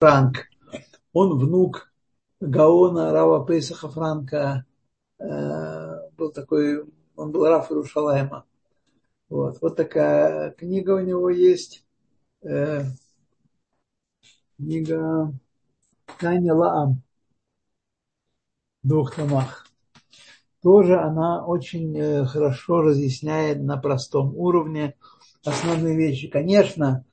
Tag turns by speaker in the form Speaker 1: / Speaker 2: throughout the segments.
Speaker 1: Франк. Он внук Гаона Рава Пейсаха Франка. Э, был такой, он был Раф Иерушалайма. Вот, вот такая книга у него есть. Э, книга Таня Лаам в двух томах. Тоже она очень э, хорошо разъясняет на простом уровне основные вещи. Конечно,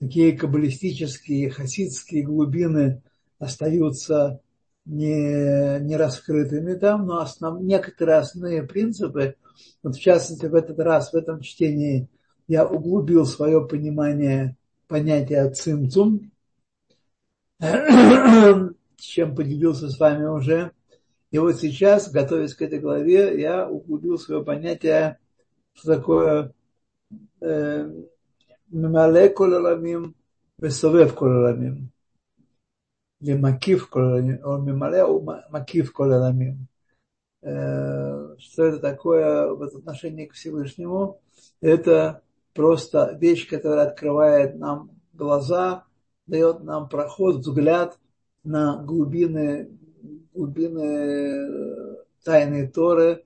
Speaker 1: такие каббалистические, хасидские глубины остаются не, не раскрытыми там, но основ, некоторые основные принципы, вот в частности в этот раз, в этом чтении, я углубил свое понимание понятия цимцум, чем поделился с вами уже. И вот сейчас, готовясь к этой главе, я углубил свое понятие, что такое э, мемале кололамим, весовев кололамим. Или макив кололамим, о мемале макив кололамим. Э, что это такое в отношении к Всевышнему? Это просто вещь, которая открывает нам глаза, дает нам проход, взгляд на глубины, глубины тайны Торы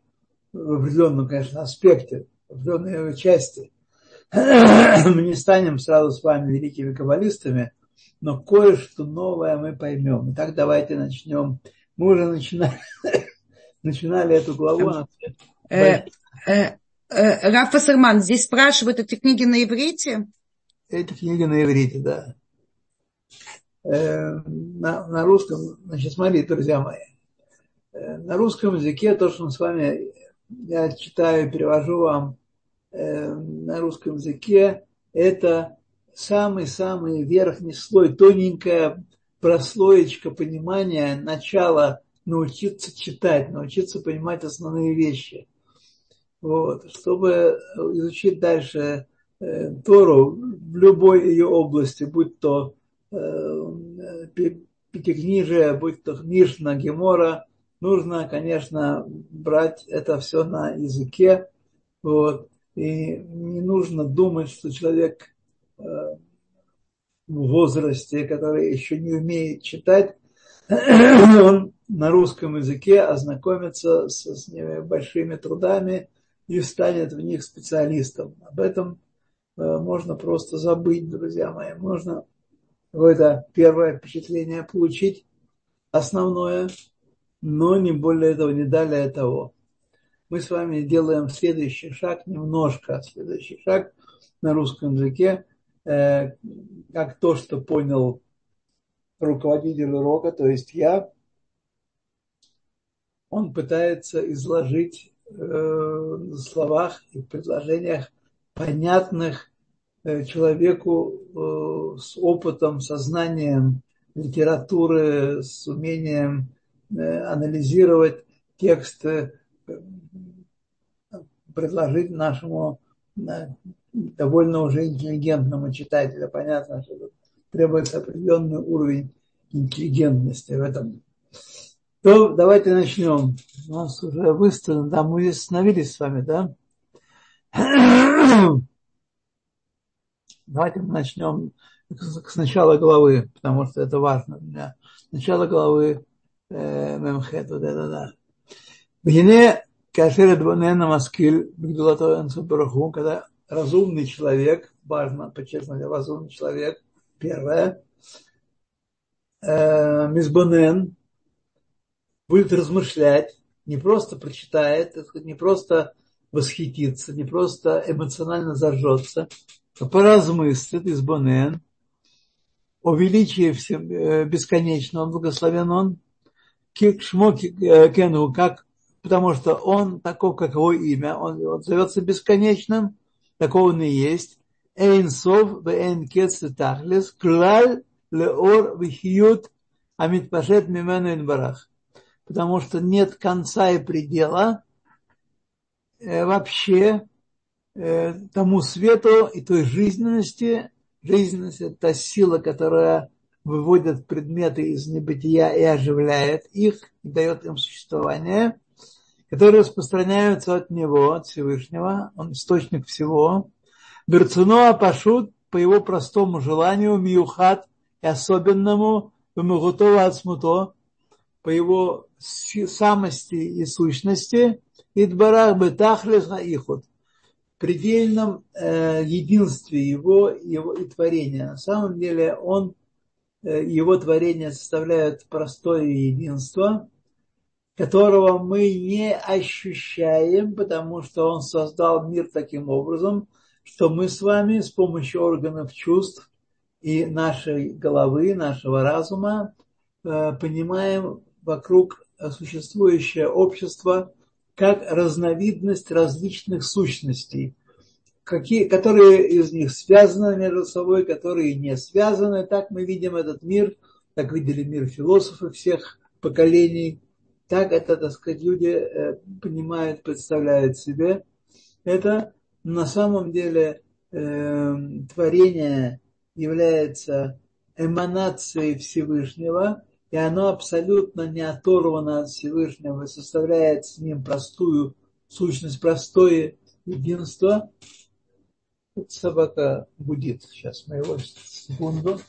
Speaker 1: в определенном, конечно, аспекте, в определенной части. Мы не станем сразу с вами великими каббалистами, но кое-что новое мы поймем. Итак, давайте начнем. Мы уже начинали, начинали эту главу.
Speaker 2: Э, э, э, Раф Фасерман, здесь спрашивают, эти книги на иврите?
Speaker 1: Эти книги на иврите, да. Э, на, на русском, значит, смотрите, друзья мои, э, на русском языке то, что мы с вами, я читаю, перевожу вам э, на русском языке, это самый-самый верхний слой, тоненькая прослоечка понимания, начала научиться читать, научиться понимать основные вещи. Вот. Чтобы изучить дальше э, Тору в любой ее области, будь то Э, пятикнижие, будь то Мишна, Гемора, нужно, конечно, брать это все на языке. Вот. И не нужно думать, что человек э, в возрасте, который еще не умеет читать, он на русском языке ознакомится с, с большими трудами и станет в них специалистом. Об этом э, можно просто забыть, друзья мои. Можно какое-то первое впечатление получить, основное, но не более этого, не далее того. Мы с вами делаем следующий шаг, немножко следующий шаг на русском языке, э, как то, что понял руководитель урока, то есть я, он пытается изложить э, в словах и предложениях понятных Э, человеку с опытом, сознанием литературы, с умением анализировать тексты, предложить нашему довольно уже интеллигентному читателю. Понятно, что требуется определенный уровень интеллигентности в этом. То давайте начнем. У нас уже выставлено, да, мы остановились с вами, да? Давайте мы начнем с начала главы, потому что это важно для меня. Начало главы э, Мемхет, вот это да. Вине Кашер Эдванена Маскиль когда разумный человек, важно подчеркнуть, разумный человек, первое, э, Мизбонен, будет размышлять, не просто прочитает, не просто восхититься, не просто эмоционально зажжется, поразмыслит избонен о величии э, бесконечного, он благословен он, шмо э, кену, как, потому что он таков, как его имя, он, он зовется бесконечным, такого он и есть. Эйн сов вэйн кец тахлес, клаль леор вихьют амит пашет мимену инбарах. Потому что нет конца и предела э, вообще Э, тому свету и той жизненности. Жизненность – это та сила, которая выводит предметы из небытия и оживляет их, дает им существование, которые распространяются от Него, от Всевышнего, Он источник всего. Берцуноа Пашут по его простому желанию, Миюхат, и особенному Бемагутова Ацмуто, по его самости и сущности, Идбарах Бетахлес Ихот, в предельном э, единстве его, его и творения. На самом деле он, э, его творения составляют простое единство, которого мы не ощущаем, потому что он создал мир таким образом, что мы с вами с помощью органов чувств и нашей головы, нашего разума э, понимаем вокруг существующее общество как разновидность различных сущностей, какие, которые из них связаны между собой, которые не связаны. Так мы видим этот мир, так видели мир философов всех поколений, так это, так сказать, люди э, понимают, представляют себе. Это на самом деле э, творение является эманацией Всевышнего, и оно абсолютно не оторвано от Всевышнего, составляет с ним простую сущность, простое единство. Собака гудит. Сейчас мы его секунду.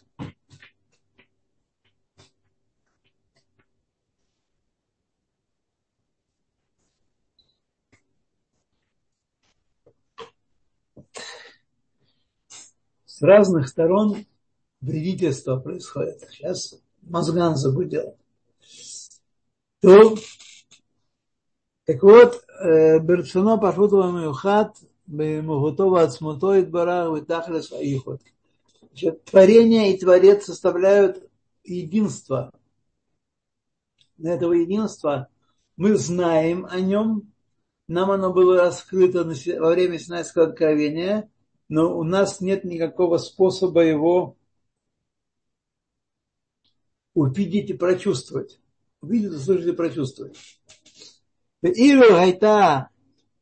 Speaker 1: С разных сторон вредительство происходит. Сейчас Мозган загудел. То, так вот, ברצונו פשוט ומיוחד במהותו ועצמותו יתברך ותכלס האיחוד. Творение и Творец составляют единство. На этого единства мы знаем о нем, нам оно было раскрыто во время Синайского откровения, но у нас нет никакого способа его увидеть и прочувствовать. Увидеть, услышать и прочувствовать. ואילו הייתה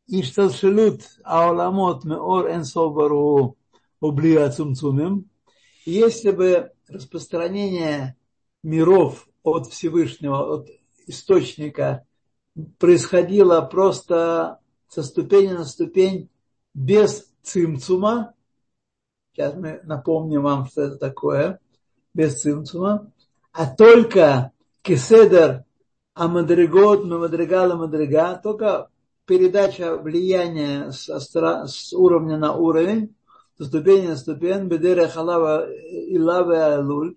Speaker 1: השתלשלות העולמות מאור אינסוף ברוך הוא בלי הצומצומים, если бы распространение миров от Всевышнего, от источника происходило просто со ступени на ступень без цимцума, сейчас мы напомним вам, что это такое, без цимцума, а только кеседер амадригот, мамадригала мадрига, только передача влияния с, с уровня на уровень, со ступени на ступень, бедера халава и лава алуль,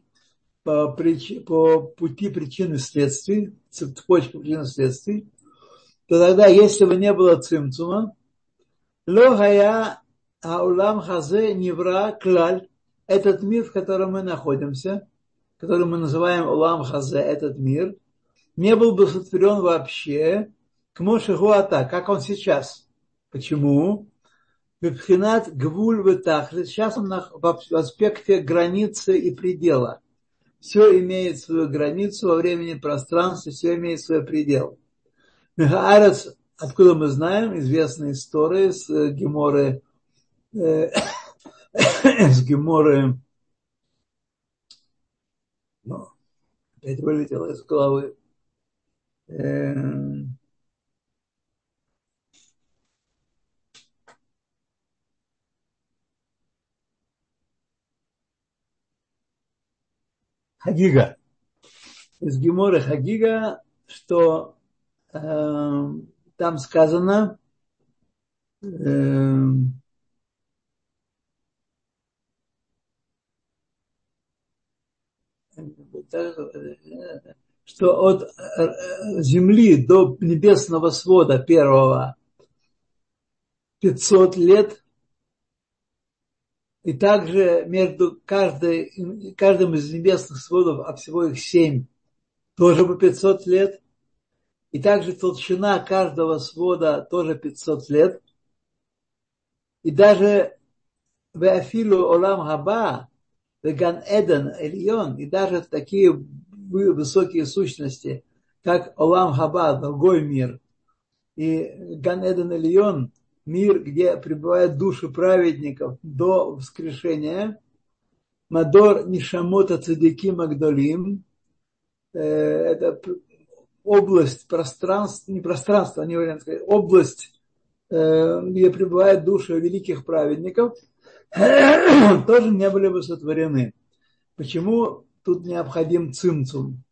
Speaker 1: по, прич, по пути причин и следствий, цепочка причин и следствий, то тогда, если бы не было цимцума, лохая аулам хазе невра клаль, этот мир, в котором мы находимся, который мы называем Улам Хазе, этот мир, не был бы сотворен вообще к Мошехуата, как он сейчас. Почему? Бепхинат Гвуль Ветахлит. Сейчас он в аспекте границы и предела. Все имеет свою границу во времени, пространстве, все имеет свой предел. Мехаарец, откуда мы знаем, известные истории с Геморы, э, с Геморы но опять вылетело из головы. Эм, Хагига. Из Гемора Хагига, что э, там сказано, э, что от э, земли до небесного свода первого 500 лет, и также между каждой, каждым из небесных сводов, а всего их семь, тоже по 500 лет, и также толщина каждого свода тоже 500 лет, и даже в Афилу Олам Хаба, Ган Эден, Эльон, и даже такие высокие сущности, как Олам Хаба, другой мир, и Ган Эден Эльон, мир, где пребывают души праведников до воскрешения, Мадор Нишамота Цадики Магдолим, э, это область пространства, не пространство, не вариант сказать, область, э, где пребывают души великих праведников – тоже не были бы сотворены. Почему тут необходим цимцум?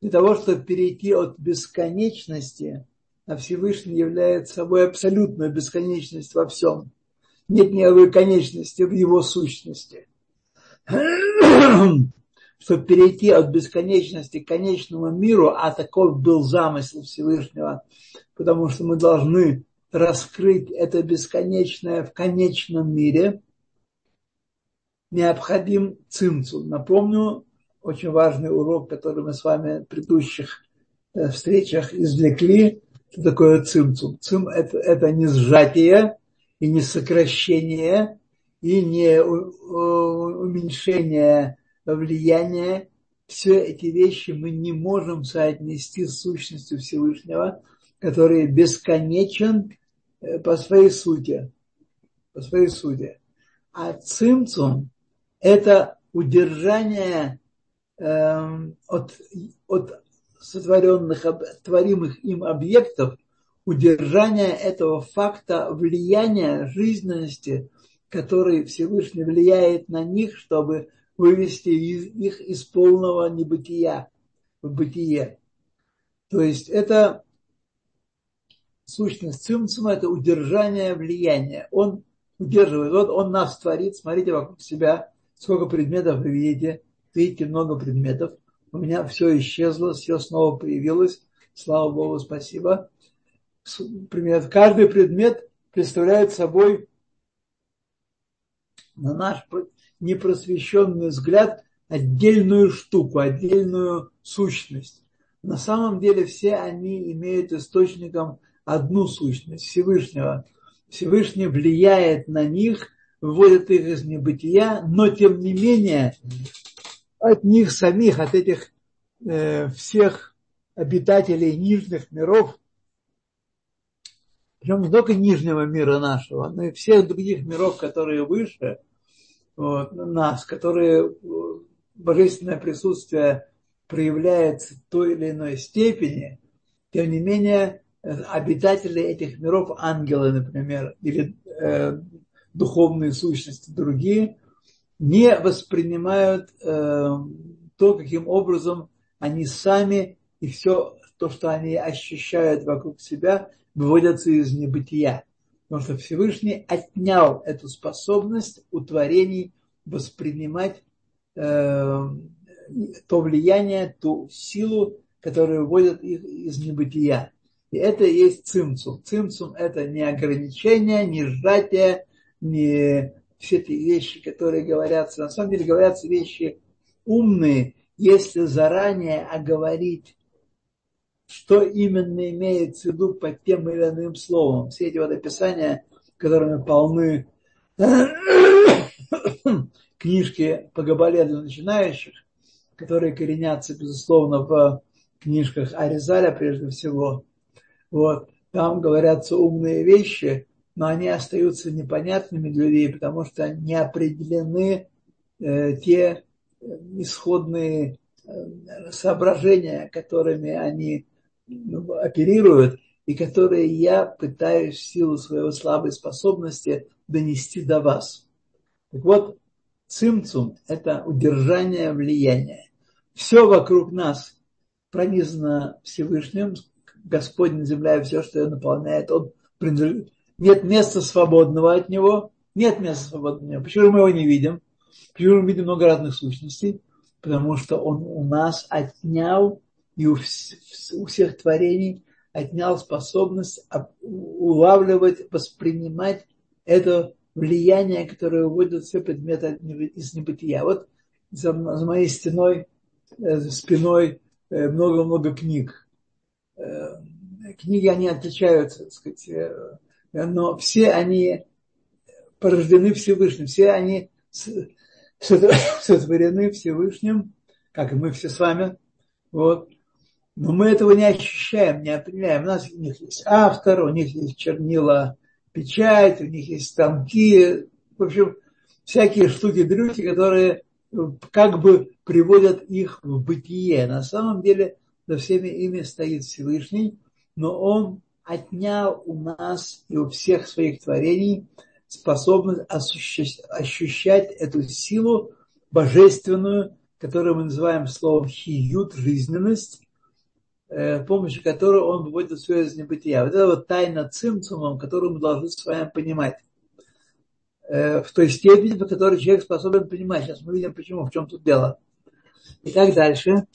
Speaker 1: Для того, чтобы перейти от бесконечности, а Всевышний является собой абсолютную бесконечность во всем. Нет никакой конечности в его сущности. Чтобы перейти от бесконечности к конечному миру, а таков был замысел Всевышнего, потому что мы должны раскрыть это бесконечное в конечном мире, необходим цимцум. Напомню, очень важный урок, который мы с вами в предыдущих э, встречах извлекли, что такое цимцум. Цим это, это не сжатие и не сокращение, и не уменьшение влияния. Все эти вещи мы не можем соотнести с сущностью Всевышнего, который бесконечен Э, по своей сути. По своей сути. А цимцум – это удержание э, от, от сотворенных, творимых им объектов, удержание этого факта влияния жизненности, который Всевышний влияет на них, чтобы вывести их из полного небытия в бытие. То есть это сущность цимцума – это удержание влияния. Он удерживает. Вот он нас творит. Смотрите вокруг себя, сколько предметов вы видите. Видите много предметов. У меня все исчезло, все снова появилось. Слава Богу, спасибо. Пример. Каждый предмет представляет собой на наш непросвещенный взгляд отдельную штуку, отдельную сущность. На самом деле все они имеют источником одну сущность Всевышнего. Всевышний влияет на них, выводит их из небытия, но тем не менее от них самих, от этих э, всех обитателей нижних миров, причем не только нижнего мира нашего, но и всех других миров, которые выше вот, нас, которые э, божественное присутствие проявляется в той или иной степени, тем не менее обитатели этих миров, ангелы, например, или э, духовные сущности другие, не воспринимают э, то, каким образом они сами и все то, что они ощущают вокруг себя, выводятся из небытия. Потому что Всевышний отнял эту способность у творений воспринимать э, то влияние, ту силу, которая выводит их из небытия. И это и есть цимцум. Цимцум – это не ограничение, не сжатие, не все эти вещи, которые говорятся. На самом деле говорятся вещи умные, если заранее оговорить, что именно имеется в виду под тем или иным словом. Все эти вот описания, которыми полны книжки по Габале для начинающих, которые коренятся, безусловно, в книжках Аризаля прежде всего – вот, там говорятся умные вещи, но они остаются непонятными для людей, потому что не определены э, те э, исходные э, соображения, которыми они ну, оперируют, и которые я пытаюсь в силу своей слабой способности донести до вас. Так вот, цимцум – это удержание влияния. Все вокруг нас пронизано Всевышним, Господь на земле и все, что ее наполняет, он принадлежит. Нет места свободного от него, нет места свободного от него. Почему мы его не видим? Почему мы видим много разных сущностей? Потому что он у нас отнял и у, у всех творений отнял способность улавливать, воспринимать это влияние, которое выводит все предметы из небытия. Вот за, за моей стеной, э, за спиной э, много-много книг Э, книги, они отличаются, так сказать, но все они порождены Всевышним, все они сотворены Всевышним, как и мы все с вами. Вот. Но мы этого не ощущаем, не определяем. У нас у них есть автор, у них есть чернила, печать, у них есть станки, в общем, всякие штуки-дрюки, которые как бы приводят их в бытие. На самом деле за всеми ими стоит Всевышний, но Он отнял у нас и у всех своих творений способность ощущать эту силу божественную, которое мы называем словом хиют, жизненность, с помощью которой он выводит все из небытия. Вот это вот тайна цимцумом, которую мы должны с вами понимать. В той степени, по которой человек способен понимать. Сейчас мы видим, почему, в чем тут дело. И так дальше.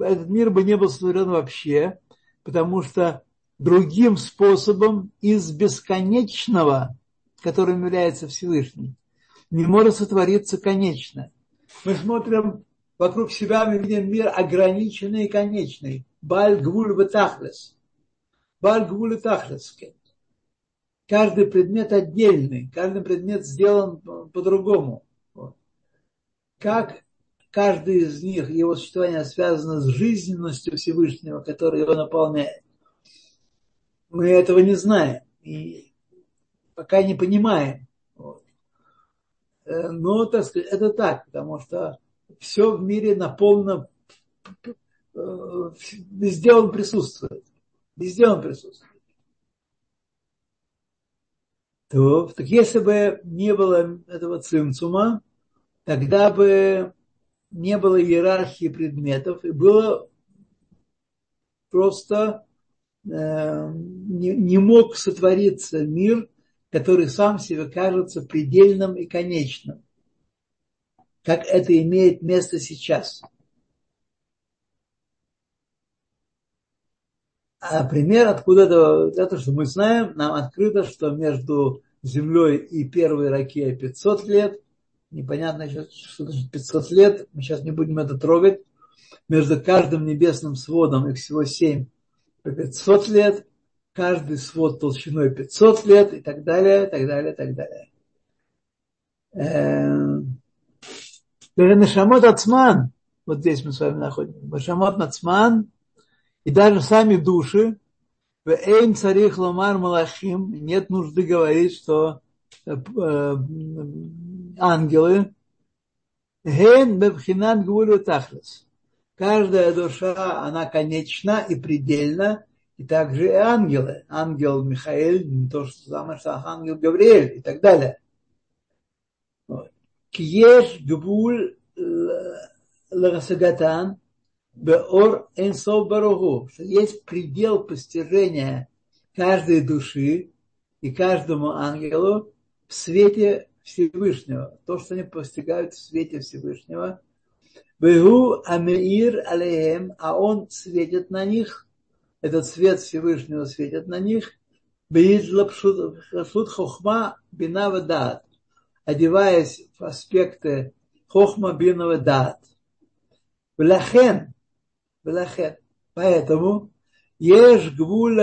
Speaker 1: Этот мир бы не был сотворен вообще, потому что другим способом из бесконечного, которым является Всевышний, не может сотвориться конечное. Мы смотрим вокруг себя, мы видим мир ограниченный и конечный. Баль гвуль ватахлес. Баль ватахлес. Каждый предмет отдельный, каждый предмет сделан по-другому. Как каждый из них, его существование связано с жизненностью Всевышнего, который его наполняет. Мы этого не знаем и пока не понимаем. Э, но, так сказать, это так, потому что все в мире наполнено, э, везде он присутствует. Везде он присутствует. То, так если бы не было этого цимцума, тогда бы не было иерархии предметов, и было просто э, не, не мог сотвориться мир, который сам себе кажется предельным и конечным, как это имеет место сейчас. А пример откуда это, это, что мы знаем, нам открыто, что между Землей и первой ракетой 500 лет, непонятно сейчас, что значит 500 лет, мы сейчас не будем это трогать, между каждым небесным сводом, их всего 7, по 500 лет, каждый свод толщиной 500 лет и так далее, так далее, так далее. Нашамот Ацман, вот здесь мы с вами находимся, Нашамот Ацман, и даже сами души, Эйн царих ломар малахим, нет нужды говорить, что э, э, ангелы, Ген бебхинат гвулю тахлес. Каждая душа, она конечна и предельна, и также и ангелы. Ангел Михаил, не то же самое, что ангел Гавриэль и так далее. Киеш гбуль лагасагатан, Беор Энсов Баругу, есть предел постижения каждой души и каждому ангелу в свете Всевышнего. То, что они постигают в свете Всевышнего. Бегу Амеир Алеем, а он светит на них, этот свет Всевышнего светит на них, Бейджлапшут Хохма Бинава Дат, одеваясь в аспекты Хохма Бинава Дат. Влахен, Поэтому ешь гвуль.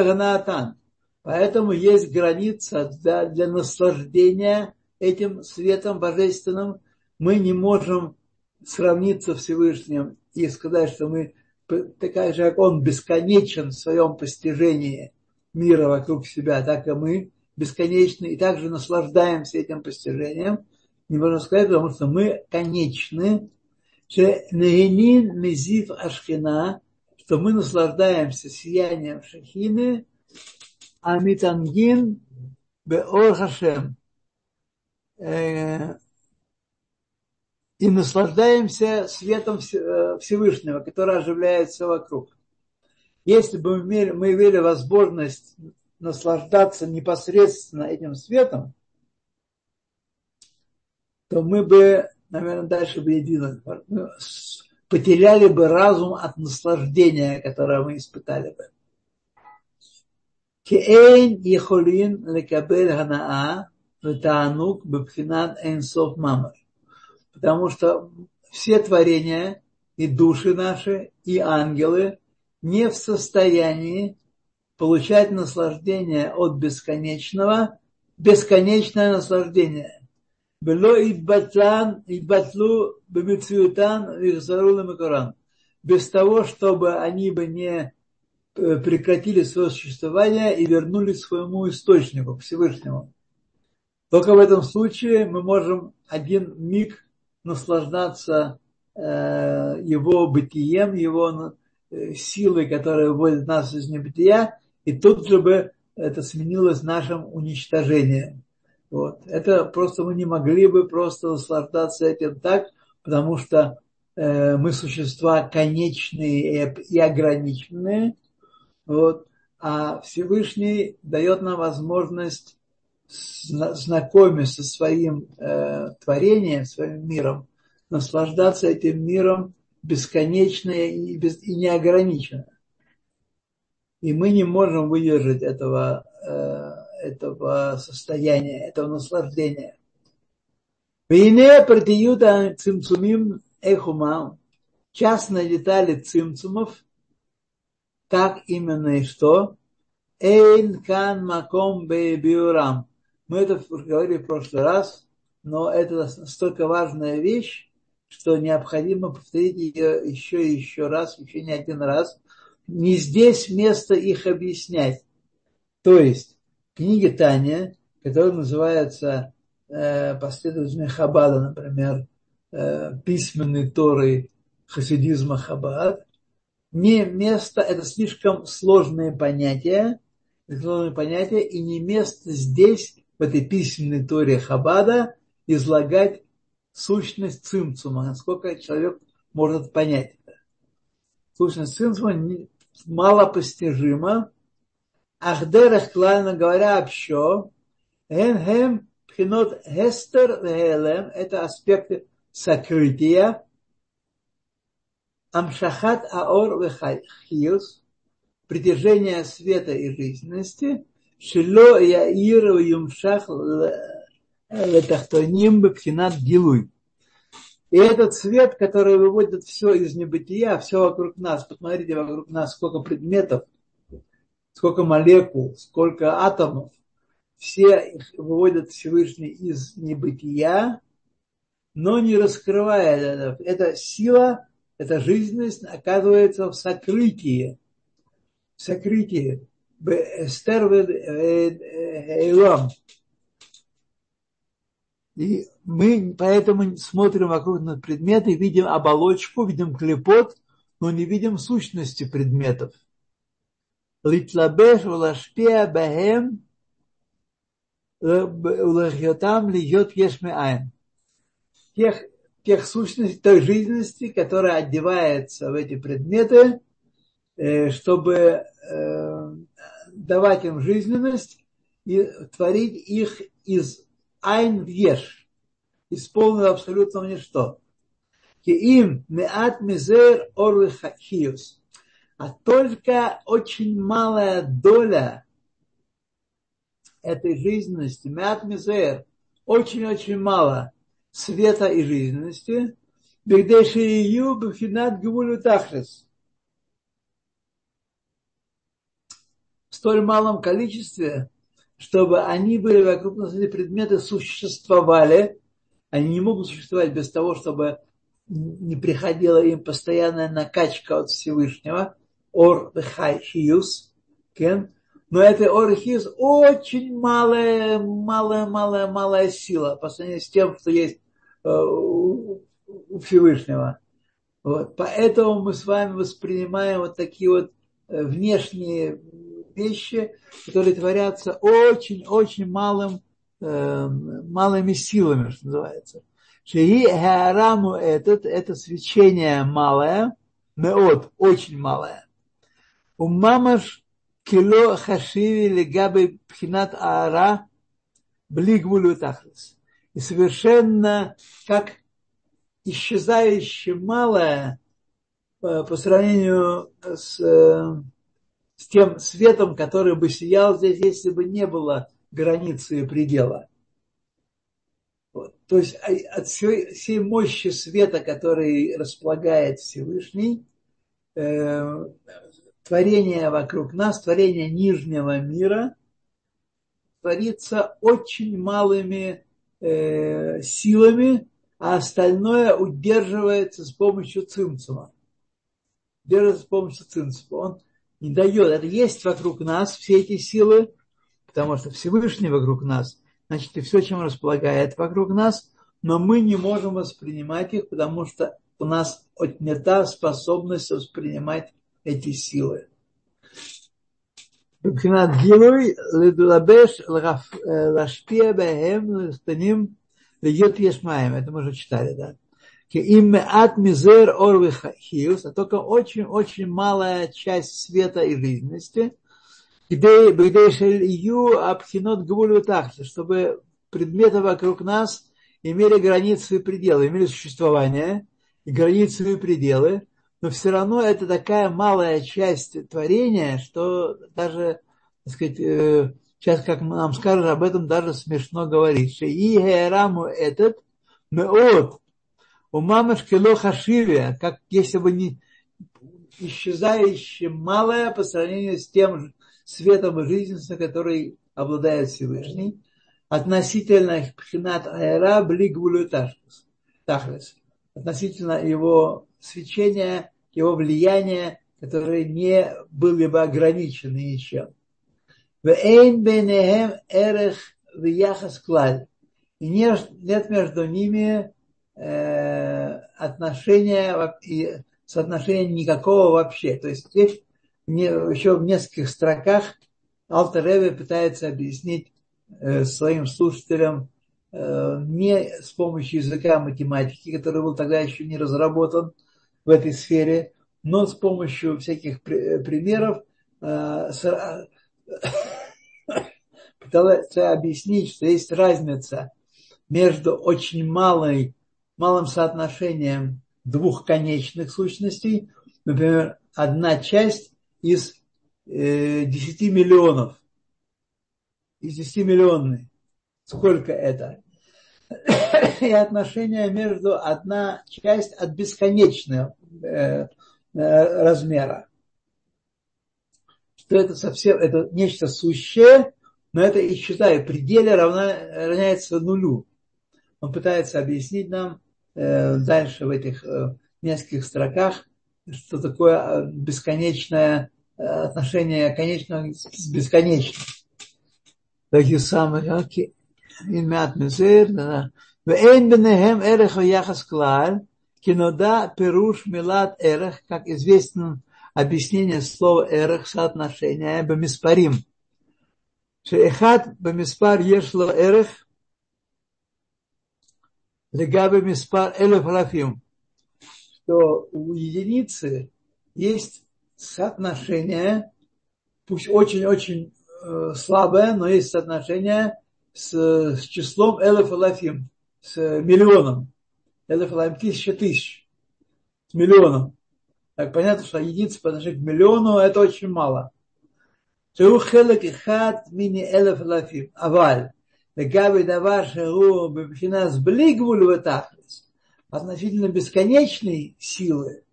Speaker 1: Поэтому есть граница для, для наслаждения этим светом божественным. Мы не можем сравниться Всевышним и сказать, что мы такая же, как он, бесконечен в своем постижении мира вокруг себя, так и мы бесконечны и также наслаждаемся этим постижением. Не можем сказать, потому что мы конечны Нагинин мезив ашхина, что мы наслаждаемся сиянием шахины, а митангин беор хашем. И наслаждаемся светом Всевышнего, который оживляет все вокруг. Если бы мы имели, возможность наслаждаться непосредственно этим светом, то мы бы наверное, дальше бы едино, ну, потеряли бы разум от наслаждения, которое мы испытали бы. Таанук Бабхинат Эйнсов Мамар. Потому что все творения и души наши, и ангелы не в состоянии получать наслаждение от бесконечного, бесконечное наслаждение. Было и батлан, и батлу, бемицвютан, и и коран. Без того, чтобы они бы не э, прекратили свое существование и вернулись к своему источнику, к Всевышнему. Только в этом случае мы можем один миг наслаждаться э, его бытием, его э, силой, которая выводит нас из небытия, и тут же бы это сменилось нашим уничтожением. Вот. Это просто мы не могли бы просто наслаждаться этим так, потому что э, мы существа конечные и, и ограниченные. Вот. А Всевышний дает нам возможность знакомиться со своим э, творением, своим миром, наслаждаться этим миром бесконечно и, без, и неограниченно. И мы не можем выдержать этого э, этого состояния, этого наслаждения. Вине партиюта цимцумим эхума, частные детали цимцумов, как именно и что, эйн кан маком биурам. Мы это говорили в прошлый раз, но это настолько важная вещь, что необходимо повторить ее еще и еще раз, еще не один раз. Не здесь место их объяснять. То есть, книге Таня, которая называется э, последовательный Хабада, например, э, письменные Торы хасидизма Хабад, не место, это слишком сложные понятия, сложные понятия, и не место здесь, в этой письменной Торе Хабада, излагать сущность цимцума, насколько человек может понять это. Сущность цимцума мало постижима, Ахдерах, клально говоря, общо, хем пхинот хестер вехелем, это аспекты сокрытия, амшахат аор вехиус, притяжение света и жизненности, шило яир юмшах летахтоним бхинат гилуй. И этот свет, который выводит все из небытия, все вокруг нас, посмотрите вокруг нас, сколько предметов, сколько молекул, сколько атомов, все их выводят Всевышний из небытия, но не раскрывая это. Эта сила, эта жизненность оказывается в сокрытии. В сокрытии. Эстер И мы поэтому смотрим вокруг на предметы, видим оболочку, видим клепот, но не видим сущности предметов. Литлабеш улашпия бахем улахьотам льет ешмеаем. Тех, тех сущностей, той жизненности, которая одевается в эти предметы, чтобы давать им жизненность и творить их из айн в еш, из полного абсолютного ничто. Им меат мизер ор хиус а только очень малая доля этой жизненности, мят мизер, очень-очень мало света и жизненности, бигдешию бифинат гвулю тахлес. В столь малом количестве, чтобы они были вокруг нас, эти предметы существовали, они не могут существовать без того, чтобы не приходила им постоянная накачка от Всевышнего – ор хиюс, но это ор хиюс очень малая, малая, малая, малая сила по сравнению с тем, что есть э, у Всевышнего. Вот. Поэтому мы с вами воспринимаем вот такие вот э, внешние вещи, которые творятся очень-очень малым, э, малыми силами, что называется. Шии Хаараму этот, это свечение малое, меот, очень малое. У мамаш кило хашиви легабы пхинат аара блигвулю тахлис. И совершенно как исчезающе малое по сравнению с, с тем светом, который бы сиял здесь, если бы не было границы и предела. Вот. То есть от всей, всей мощи света, который располагает Всевышний, творение вокруг нас, творение нижнего мира, творится очень малыми э, силами, а остальное удерживается с помощью цинцума. Удерживается с помощью цинцума. Он не дает. Это есть вокруг нас все эти силы, потому что Всевышний вокруг нас, значит, и все, чем располагает вокруг нас, но мы не можем воспринимать их, потому что у нас отнята способность воспринимать эти силы. מבחינת גילוי, ללבש, להשפיע בהם, לקטנים, להיות יש מים. Это мы уже читали, а только очень-очень малая часть света и жизненности, чтобы предметы вокруг нас имели границы и пределы, имели существование и границы и пределы, но все равно это такая малая часть творения, что даже, так сказать, э, сейчас, как нам скажут, об этом даже смешно говорить. И Гераму этот, меот, у мамочки лохашивия, как если бы не исчезающее малое по сравнению с тем светом и жизненностью, который обладает Всевышний, относительно пхинат аэра блигвулю тахлес, относительно его свечения, его влияния, которые не были бы ограничены ничем. И нет между ними отношения и соотношения никакого вообще. То есть здесь еще в нескольких строках Алтер пытается объяснить э, своим слушателям э, не с помощью языка математики, который был тогда еще не разработан в этой сфере, но с помощью всяких примеров пытался объяснить, что есть разница между очень малой малым соотношением двух конечных сущностей, например, одна часть из э, 10 миллионов, из 10 миллионной. Сколько это? И отношение между одна часть от бесконечного э, э, размера. Что это совсем, это нечто сущее, но это исчезает, пределе равна, равняется нулю. Он пытается объяснить нам, Э, дальше в этих э, нескольких строках, что такое э, бесконечное отношение конечного с бесконечным. Такие самые, как Инмят Мизер, Вейн бенехем эрех яхас клаль, кинода пируш милат эрех, как известно объяснение слова эрех, соотношение бамиспарим. Шеехат бамиспар ешло эрех, легабы миспар элефалафим, что у единицы есть соотношение, пусть очень-очень э, слабое, но есть соотношение с, с числом элефалафим, с э, миллионом. Элефалафим тысяча тысяч, с миллионом. Так понятно, что единица по отношению к миллиону это очень мало. Шеухелек и хат мини элефалафим, аваль. Габи Давар Шагу Бабхинас Блигвуль Ватахлис относительно а бесконечной силы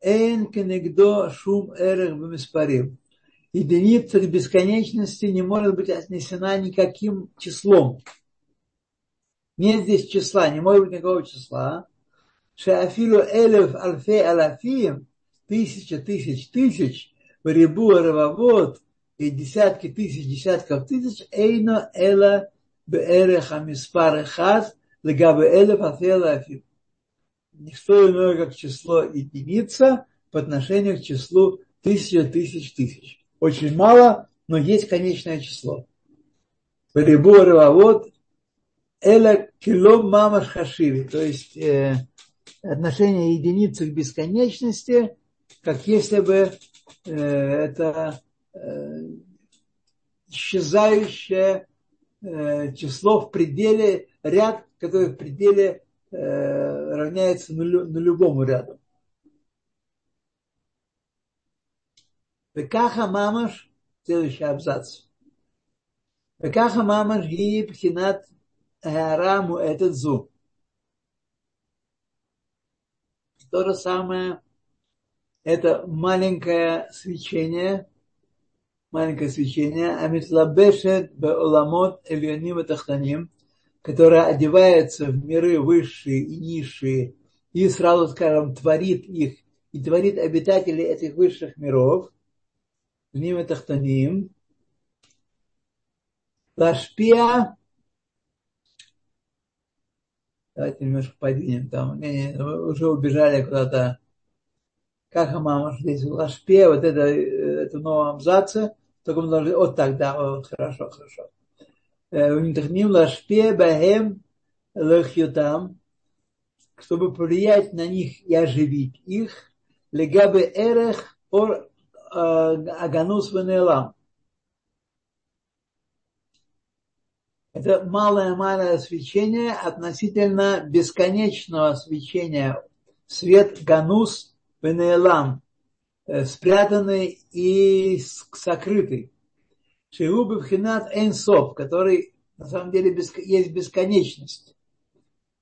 Speaker 1: Эйн Кенегдо Шум Эрех Бамиспарим единица бесконечности не может быть отнесена никаким числом. Нет здесь числа, не может быть никакого числа. Шаафилу элев альфе алафием, тысяча тысяч тысяч, рибу рававод и десятки тысяч десятков тысяч, эйно эла בערך המספר אחד לגבי אלף אלפי אלפים. Не что иное, как число единица по отношению к числу тысяча тысяч тысяч. Очень мало, но есть конечное число. Рибу вот эла кило мамаш хашиви, то есть э, отношение единицы к бесконечности, как если бы э, это э, исчезающее Э, число в пределе, ряд, который в пределе э, равняется нулю, нулевому ряду. Векаха мамаш, следующий абзац. Векаха мамаш ги пхинат араму этот зу. То же самое, это маленькое свечение, маленькое свечение, амитлабешет беоламот эльяним и тахтаним, которое одевается в миры высшие и низшие, и сразу, скажем, творит их, и творит обитателей этих высших миров, ним и тахтаним, Лашпия, давайте немножко подвинем там, не, не, уже убежали куда-то, как мама здесь, Лашпия, вот это, это в новом абзаце, Только мы должны, вот так, да, вот, хорошо, хорошо. Умитахним лашпе бахем лахютам, чтобы повлиять на них и оживить их, легабе эрех ор аганус венелам. Это малое-малое свечение относительно бесконечного свечения. Свет ганус венелам, спрятанный и сокрытый. Шиубы вхинат энсоп, который на самом деле есть бесконечность.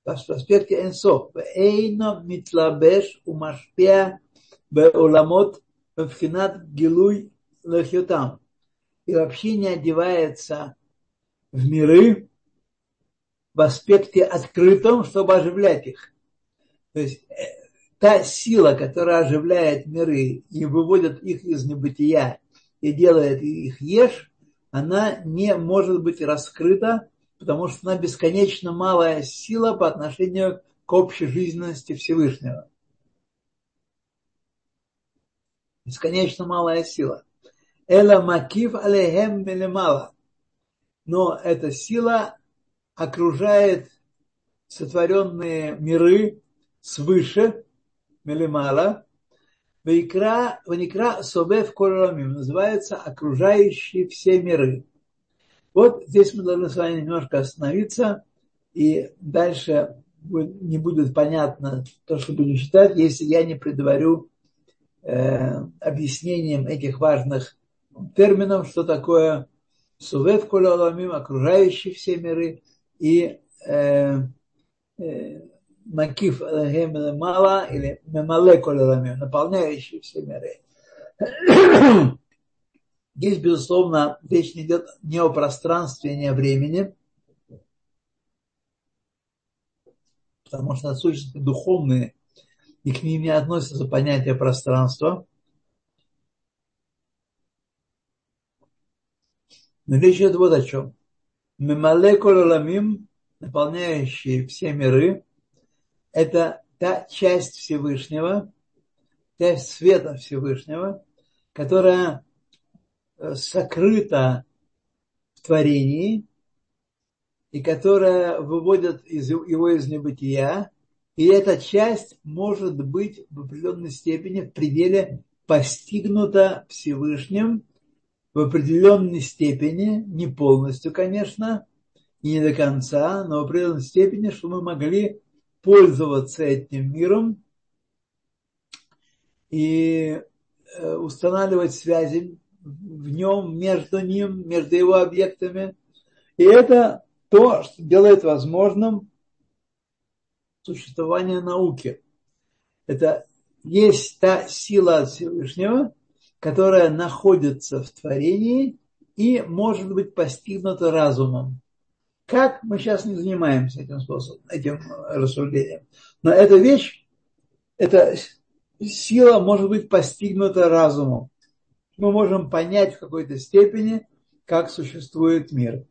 Speaker 1: В аспекте энсоп. Эйно митлабеш умашпия беуламот вхинат гилуй лахютам. И вообще не одевается в миры в аспекте открытом, чтобы оживлять их. То есть та сила, которая оживляет миры и выводит их из небытия и делает их ешь, она не может быть раскрыта, потому что она бесконечно малая сила по отношению к общей жизненности Всевышнего. Бесконечно малая сила. Эла макив алехем мелемала. Но эта сила окружает сотворенные миры свыше, мелемала, Вайкра, ваникра собев корамим, называется окружающие все миры. Вот здесь мы должны с вами немножко остановиться, и дальше не будет понятно то, что будем читать, если я не предварю э, объяснением этих важных терминов, что такое сувет коламим, окружающие все миры, и э, э, Макиф Мала или Мемале Колеламим, наполняющий все миры. Здесь, безусловно, речь не идет не о пространстве, не о времени, потому что сущности духовные, и к ним не относятся понятие пространства. Но речь идет вот о чем. Мемале Колеламим, наполняющие все миры, это та часть Всевышнего, часть света Всевышнего, которая э, сокрыта в творении и которая выводит из, его из небытия. И эта часть может быть в определенной степени в пределе постигнута Всевышним в определенной степени, не полностью, конечно, и не до конца, но в определенной степени, что мы могли пользоваться этим миром и э, устанавливать связи в нем, между ним, между его объектами. И это то, что делает возможным существование науки. Это есть та сила от Всевышнего, которая находится в творении и может быть постигнута разумом. Как мы сейчас не занимаемся этим способом, этим рассуждением. Но эта вещь, эта сила может быть постигнута разумом. Мы можем понять в какой-то степени, как существует мир.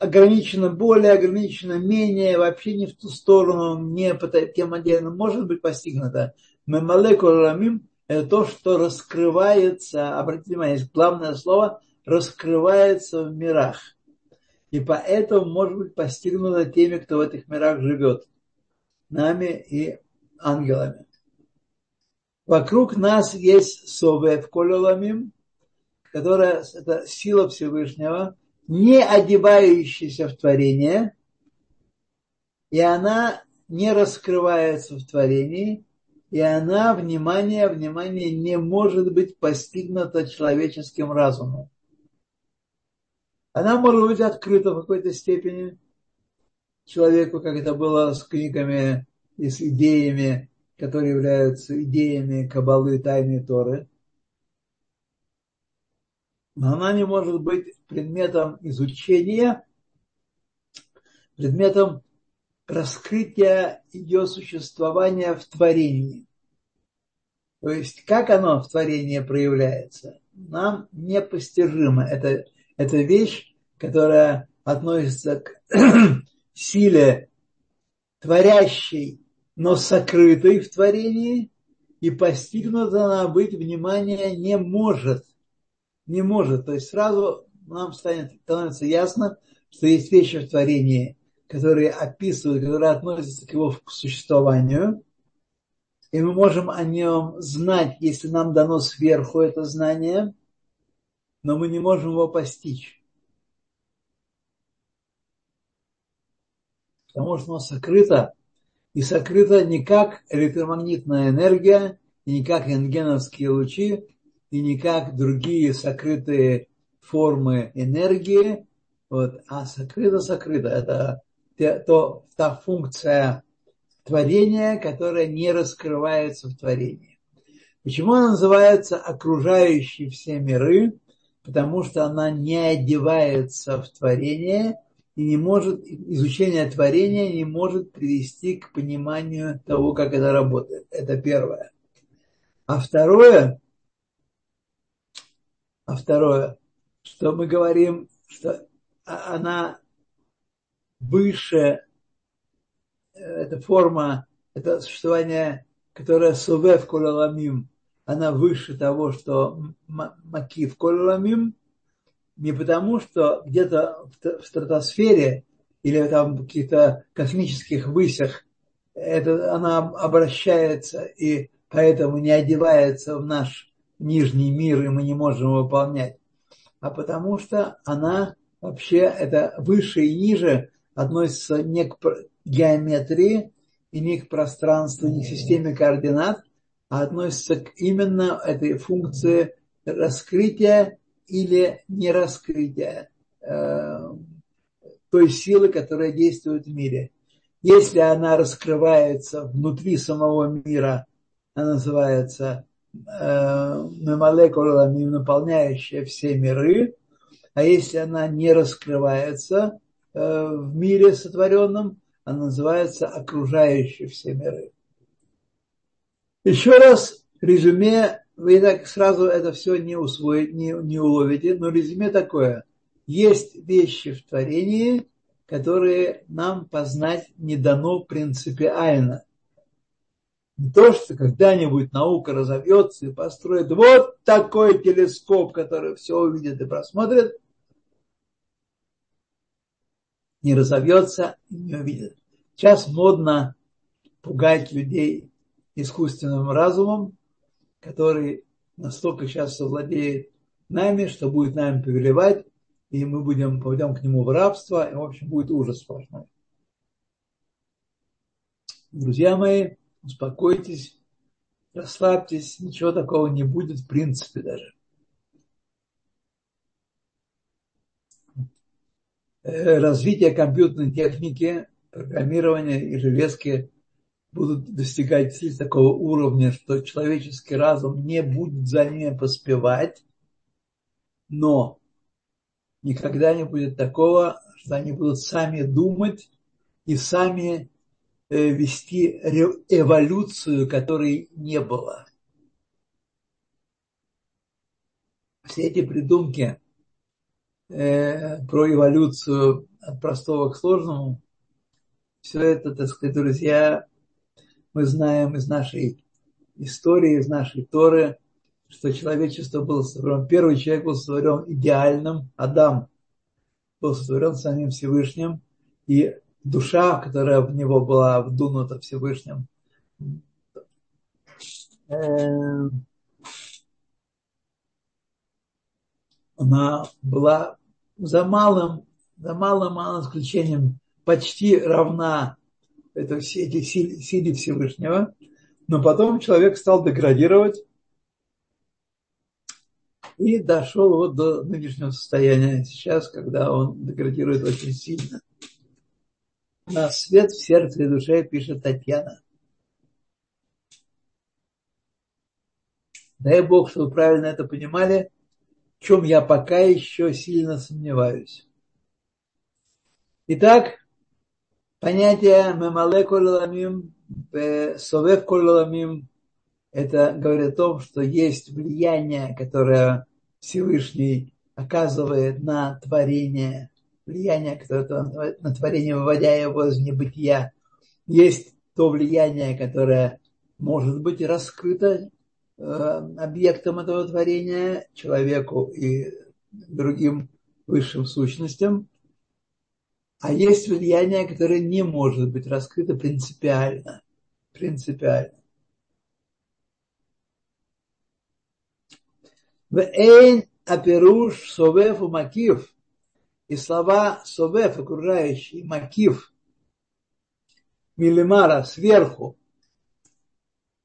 Speaker 1: Ограничено более, ограничено менее, вообще не в ту сторону, не по тем отдельным, может быть постигнуто. Мемалеку рамим – это то, что раскрывается, обратите внимание, главное слово, раскрывается в мирах – и поэтому может быть постигнуто теми, кто в этих мирах живет, нами и ангелами. Вокруг нас есть совет кололамим, которая это сила Всевышнего, не одевающаяся в творение, и она не раскрывается в творении, и она, внимание, внимание, не может быть постигнута человеческим разумом она может быть открыта в какой-то степени человеку, как это было с книгами и с идеями, которые являются идеями Кабалы и Тайной Торы. Но она не может быть предметом изучения, предметом раскрытия ее существования в творении. То есть, как оно в творении проявляется, нам непостижимо. Это это вещь, которая относится к силе творящей, но сокрытой в творении, и постигнута она быть, внимание, не может. Не может. То есть сразу нам станет, становится ясно, что есть вещи в творении, которые описывают, которые относятся к его существованию, и мы можем о нем знать, если нам дано сверху это знание, но мы не можем его постичь. Потому что оно сокрыто, и сокрыто не как электромагнитная энергия, и не как рентгеновские лучи, и не как другие сокрытые формы энергии, вот, а сокрыто-сокрыто. Это то, та функция творения, которая не раскрывается в творении. Почему она называется окружающей все миры? Потому что она не одевается в творение и не может, изучение творения не может привести к пониманию того, как это работает. Это первое. А второе, а второе, что мы говорим, что она выше, э, эта форма, это существование, которое сувев кололамим, она выше того, что макив кололамим, не потому, что где-то в стратосфере или там в каких-то космических высях это, она обращается и поэтому не одевается в наш нижний мир, и мы не можем выполнять, а потому что она вообще это выше и ниже относится не к геометрии и не к пространству, не к системе координат, а относится к именно этой функции раскрытия или нераскрытия э, той силы, которая действует в мире. Если она раскрывается внутри самого мира, она называется Мемалекула, наполняющая все миры, а если она не раскрывается э, в мире сотворенном, она называется окружающей все миры. Еще раз резюме, вы так сразу это все не усвоите, не, не уловите, но резюме такое. Есть вещи в творении, которые нам познать не дано принципиально. Не то, что когда-нибудь наука разовьется и построит вот такой телескоп, который все увидит и просмотрит, не разовьется и не увидит. Сейчас модно пугать людей искусственным разумом, который настолько сейчас совладеет нами, что будет нами повелевать, и мы будем, пойдем к нему в рабство, и, в общем, будет ужас сплошной. Друзья мои, успокойтесь, расслабьтесь, ничего такого не будет в принципе даже. Э, развитие компьютерной техники, программирования и железки будут достигать такого уровня, что человеческий разум не будет за ними поспевать, но никогда не будет такого, что они будут сами думать и сами Э, вести эволюцию, которой не было. Все эти придумки э, про эволюцию от простого к сложному, все это, так сказать, друзья, мы знаем из нашей истории, из нашей Торы, что человечество было сотворено, первый человек был сотворен идеальным, Адам был сотворен самим Всевышним, и душа, которая в него была вдунута Всевышним, э, она была за малым, за малым, малым исключением почти равна это все эти силе, силе Всевышнего, но потом человек стал деградировать и дошел вот до нынешнего состояния сейчас, когда он деградирует очень сильно на свет в сердце и душе, пишет Татьяна. Дай Бог, чтобы вы правильно это понимали, в чем я пока еще сильно сомневаюсь. Итак, понятие мемале коламим, совев коламим, это говорит о том, что есть влияние, которое Всевышний оказывает на творение влияние, которое на творение, выводя его из небытия, есть то влияние, которое может быть раскрыто объектам этого творения, человеку и другим высшим сущностям, а есть влияние, которое не может быть раскрыто принципиально. Принципиально. В Эйн Аперуш Совев и Макив и слова Совев, окружающий, Макив, Милимара, сверху,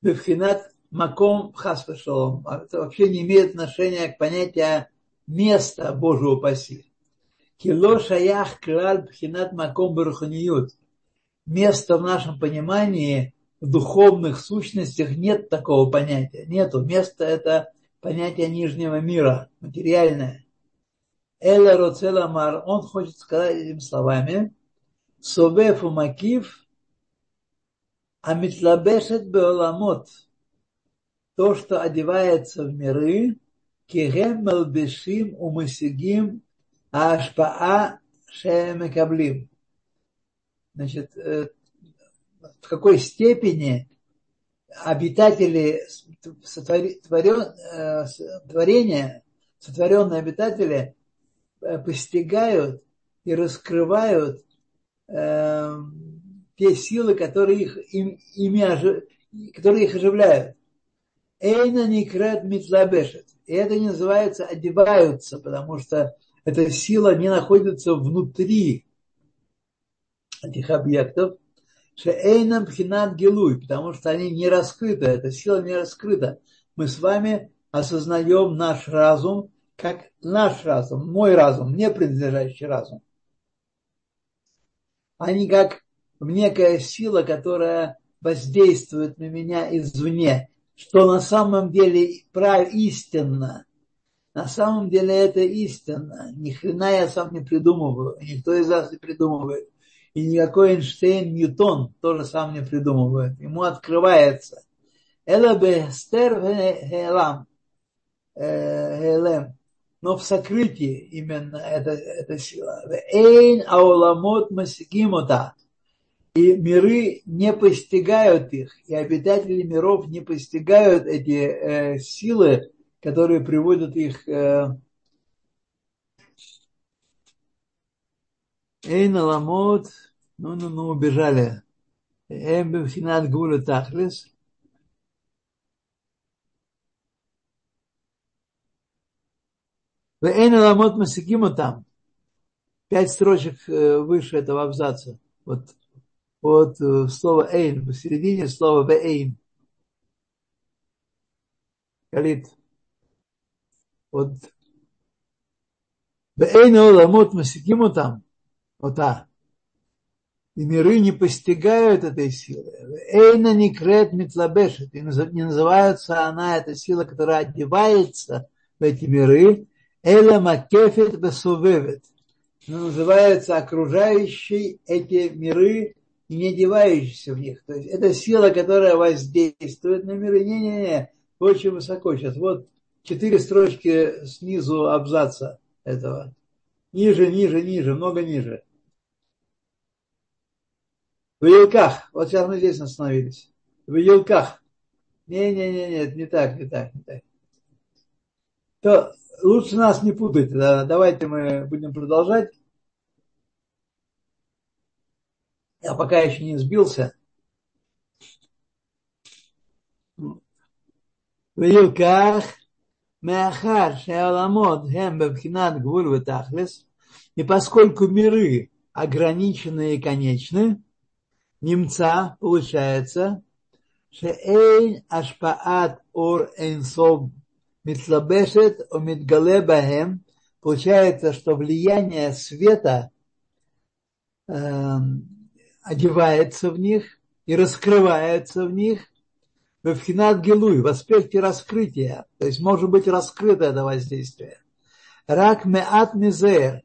Speaker 1: Бевхинат Маком Хасвешалом. Это вообще не имеет отношения к понятию места Божьего паси. Кило шаях клаль пхинат маком баруханиют. Место в нашем понимании в духовных сущностях нет такого понятия. Нету. Место это понятие нижнего мира, материальное. Эла Роцеламар, он хочет сказать этими словами, Собефу Макив, Амитлабешет Беоламот, то, что одевается в миры, Кирем Малбешим Умасигим Ашпаа Шемекаблим. Значит, в какой степени обитатели сотворен, творения, сотворенные обитатели постигают и раскрывают э, те силы, которые их, им, ими, которые их оживляют. Эйна никрет митлабешет. И это не называется одеваются, потому что эта сила не находится внутри этих объектов. Шеэйнам пхинат гилуй, потому что они не раскрыты, эта сила не раскрыта. Мы с вами осознаем наш разум как наш разум, мой разум, мне принадлежащий разум, а не как некая сила, которая воздействует на меня извне, что на самом деле прав истинно. На самом деле это истинно. Ни хрена я сам не придумываю, никто из вас не придумывает. И никакой Эйнштейн, Ньютон тоже сам не придумывает. Ему открывается. Эла бестер хелам. Хелем но в сокрытии именно эта, эта сила. Эйн ауламот масигимота. И миры не постигают их, и обитатели миров не постигают эти э, силы, которые приводят их э, Эйн аламот, ну-ну-ну, убежали. Эм бифхинат гуля тахлис. Вейн ламот масикима там. Пять строчек э, выше этого абзаца. Вот, вот э, слово эйн, посередине слова вейн. Калит. Вот. Вейн ламот масикима там. А. И миры не постигают этой силы. Эйна не крет митлабешет. И не называется она, эта сила, которая одевается в эти миры, Эла макефет басувевет. Называется окружающий эти миры и не одевающийся в них. То есть это сила, которая воздействует на миры. Не-не-не, очень высоко сейчас. Вот четыре строчки снизу абзаца этого. Ниже, ниже, ниже, много ниже. В елках. Вот сейчас мы здесь остановились. В елках. Не-не-не, нет, не так, не так, не так. То лучше нас не путать. Да? Давайте мы будем продолжать. Я пока еще не сбился. В елках Мяхар шаоламот хэм бабхинат гвуль тахлис, и поскольку миры ограничены и конечны, немца получается, что эйн ашпаат ор энсов митлабешет о митгалебахем, получается, что влияние света э, одевается в них и раскрывается в них, в Фхинат Гилуй, в аспекте раскрытия. То есть может быть раскрыто это воздействие. Рак меат мизер.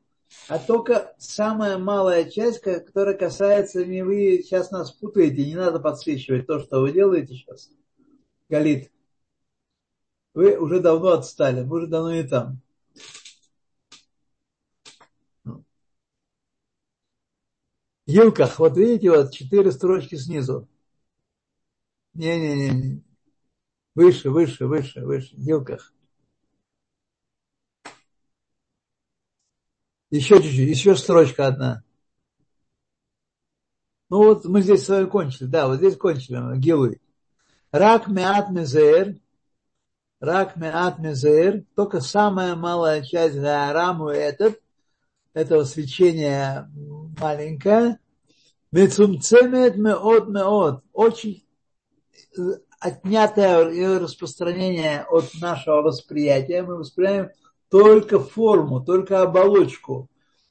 Speaker 1: А только самая малая часть, которая касается, не вы сейчас нас путаете, не надо подсвечивать то, что вы делаете сейчас. Галит вы уже давно отстали, вы уже давно не там. Юлках, вот видите, вот четыре строчки снизу. Не-не-не. Выше, выше, выше, выше, в вилках. Еще чуть-чуть, еще строчка одна. Ну вот мы здесь с вами кончили, да, вот здесь кончили, Гилуй. Рак меат мезер, рак меат мезер, только самая малая часть Гараму этот, этого свечения маленькое, Мецумцемет меот меот, очень отнятое распространение от нашего восприятия. Мы воспринимаем только форму, только оболочку.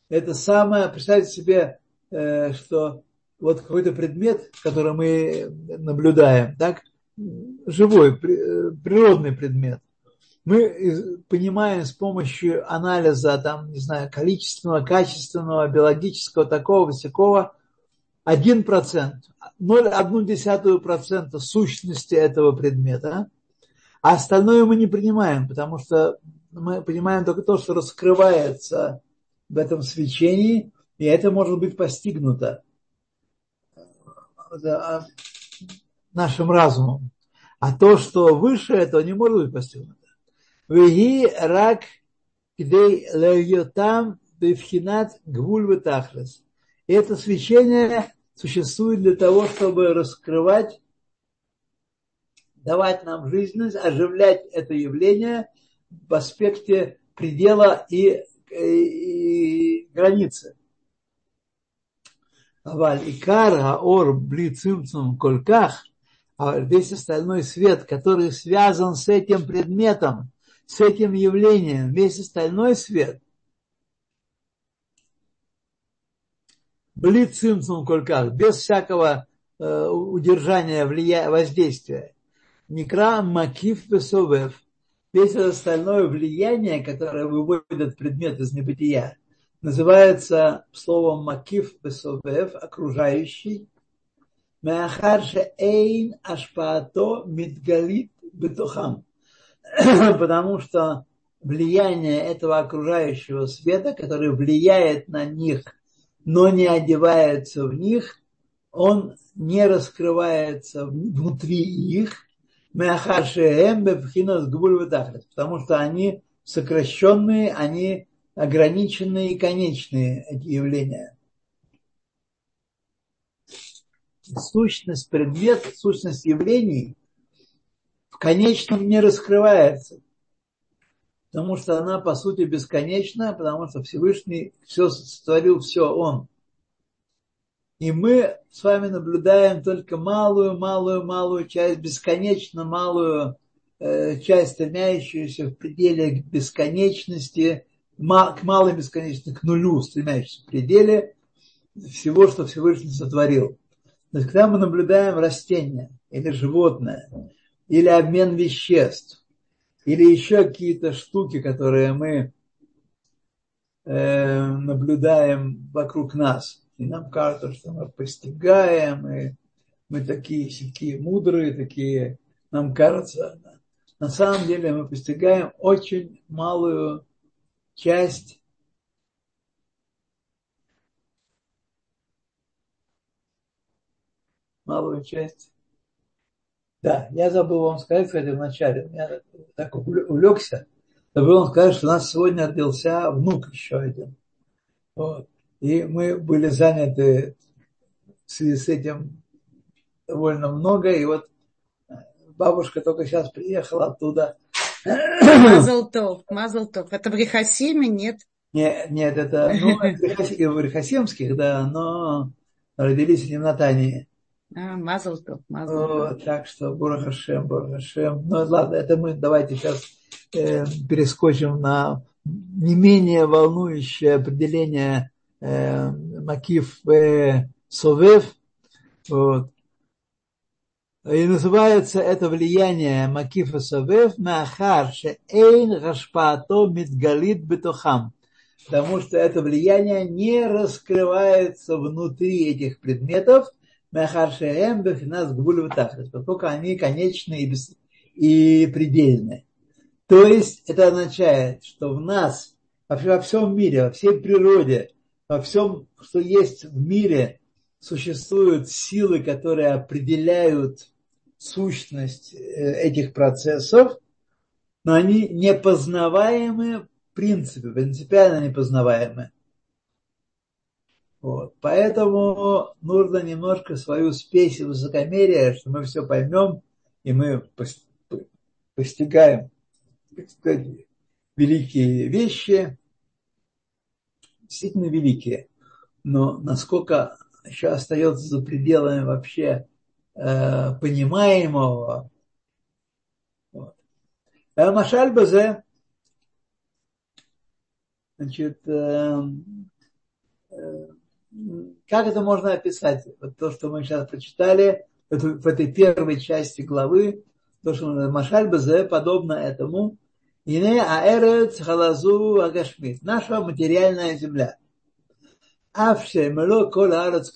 Speaker 1: Это самое, представьте себе, э, что вот какой-то предмет, который мы наблюдаем, так, живой, э, природный предмет, мы понимаем с помощью анализа, там, не знаю, количественного, качественного, биологического, такого, всякого, 1%, 0,1% сущности этого предмета, а остальное мы не принимаем, потому что мы понимаем только то, что раскрывается в этом свечении, и это может быть постигнуто а, нашим разумом. А то, что выше этого, не может быть постигнуто. Веги рак гвуль. Это свечение существует для того, чтобы раскрывать, давать нам жизненность, оживлять это явление в аспекте предела и, и, и границы. Аваль икар аор бли цимцум кольках, а весь остальной свет, который связан с этим предметом, с этим явлением, весь остальной свет, бли цимцум кольках, без всякого э, удержания, влия... воздействия. Никра макив весовев – весь остальное влияние, которое выводит предмет из небытия, называется словом макив бесовев, окружающий. Меахарше эйн ашпаато мидгалит бетухам. Потому что влияние этого окружающего света, который влияет на них, но не одевается в них, он не раскрывается внутри их, потому что они сокращенные, они ограниченные и конечные эти явления. Сущность предмет, сущность явлений в конечном не раскрывается, потому что она по сути бесконечна, потому что Всевышний все сотворил, все Он. И мы с вами наблюдаем только малую-малую-малую часть, бесконечно малую э, часть, стремящуюся в пределе бесконечности, к малой бесконечности, к нулю, стремящуюся в пределе всего, что Всевышний сотворил. То есть, когда мы наблюдаем растение или животное, или обмен веществ, или еще какие-то штуки, которые мы э, наблюдаем вокруг нас – и нам кажется, что мы постигаем, и мы такие такие мудрые, такие, нам кажется, на самом деле мы постигаем очень малую часть малую часть. Да, я забыл вам сказать, кстати, вначале, я так увлекся, забыл вам сказать, что у нас сегодня родился внук еще один. Вот. И мы были заняты в связи с этим довольно много. И вот бабушка только сейчас приехала оттуда.
Speaker 2: Мазалтов, Мазалтов. Это в Рихасиме, нет?
Speaker 1: Нет, нет, это ну, в Рихасимских, да, но родились они в Натании.
Speaker 2: А, Мазалтов, Мазалтов.
Speaker 1: Так что Бурахашем, Бурахашем. Ну ладно, это мы давайте сейчас э, перескочим на не менее волнующее определение Э, Макиф э, Совев. Вот. И называется это влияние Макифа Совев Махар Эйн Рашпаато Мидгалит Бетухам. Потому что это влияние не раскрывается внутри этих предметов, Гбуль поскольку они конечные и, бес... и предельные. То есть это означает, что в нас, во всем мире, во всей природе во всем, что есть в мире, существуют силы, которые определяют сущность э, этих процессов, но они непознаваемы в принципе, принципиально непознаваемы. Вот. Поэтому нужно немножко свою спесь и высокомерие, что мы все поймем, и мы постигаем так сказать, великие вещи, действительно великие. Но насколько еще остается за пределами вообще э, понимаемого. Вот. А Машаль Базе, значит, э, э, как это можно описать? Вот то, что мы сейчас прочитали в этой первой части главы, то, что Машаль Базе подобно этому. Ине аэрец халазу агашмит. Наша материальная земля. Авше мело кола арец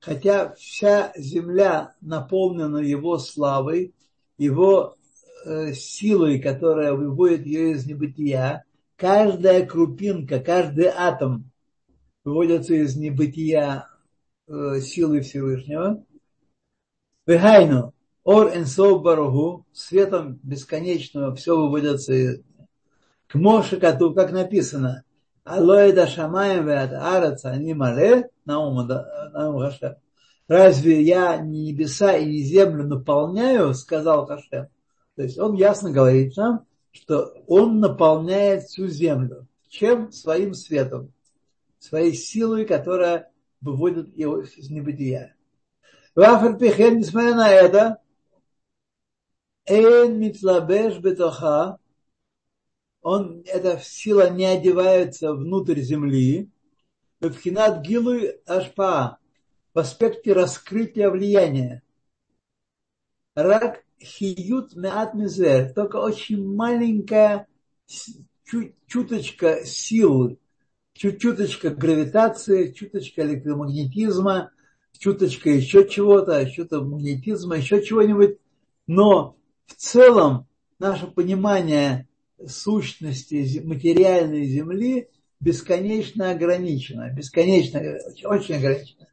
Speaker 1: хотя вся земля наполнена его славой, его э, силой, которая выводит ее из небытия, каждая крупинка, каждый атом выводятся из небытия э, силы Всевышнего. Вехайну, ор энсов баругу, светом бесконечного все выводится из к Моше Кату, как написано, Алоида Шамаем Веат Араца не мале, Наум. Разве я не небеса и не землю наполняю, сказал Хашем. То есть он ясно говорит нам, что он наполняет всю землю. Чем? Своим светом своей силой, которая выводит его из небытия. Ваферпихен, несмотря на это, Эйн митлабеш бетоха, он, эта сила не одевается внутрь земли, в гилу ашпа, в аспекте раскрытия влияния. Рак хиют меат мизер, только очень маленькая чуточка силы чуть-чуточка гравитации, чуточка электромагнетизма, чуточка еще чего-то, что-то магнетизма, еще чего-нибудь. Но в целом наше понимание сущности материальной Земли бесконечно ограничено, бесконечно, очень ограничено.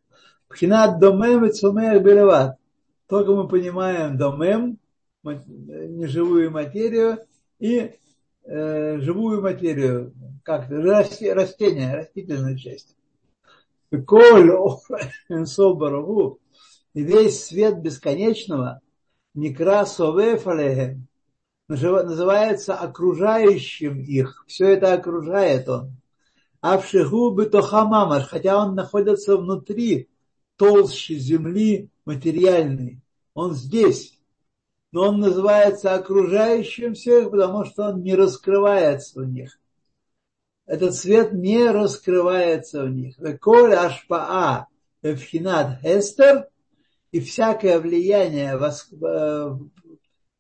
Speaker 1: Пхинат домем и цумех белеват. Только мы понимаем домем, неживую материю, и э, живую материю, как растение, растительную часть. Коль соборову, и весь свет бесконечного, некра называется окружающим их. Все это окружает он. А в шигу бетохамамаш, хотя он находится внутри толщи земли материальной. Он здесь но он называется окружающим всех, потому что он не раскрывается в них. Этот свет не раскрывается в них. Коль ашпаа эвхинат хестер и всякое влияние в,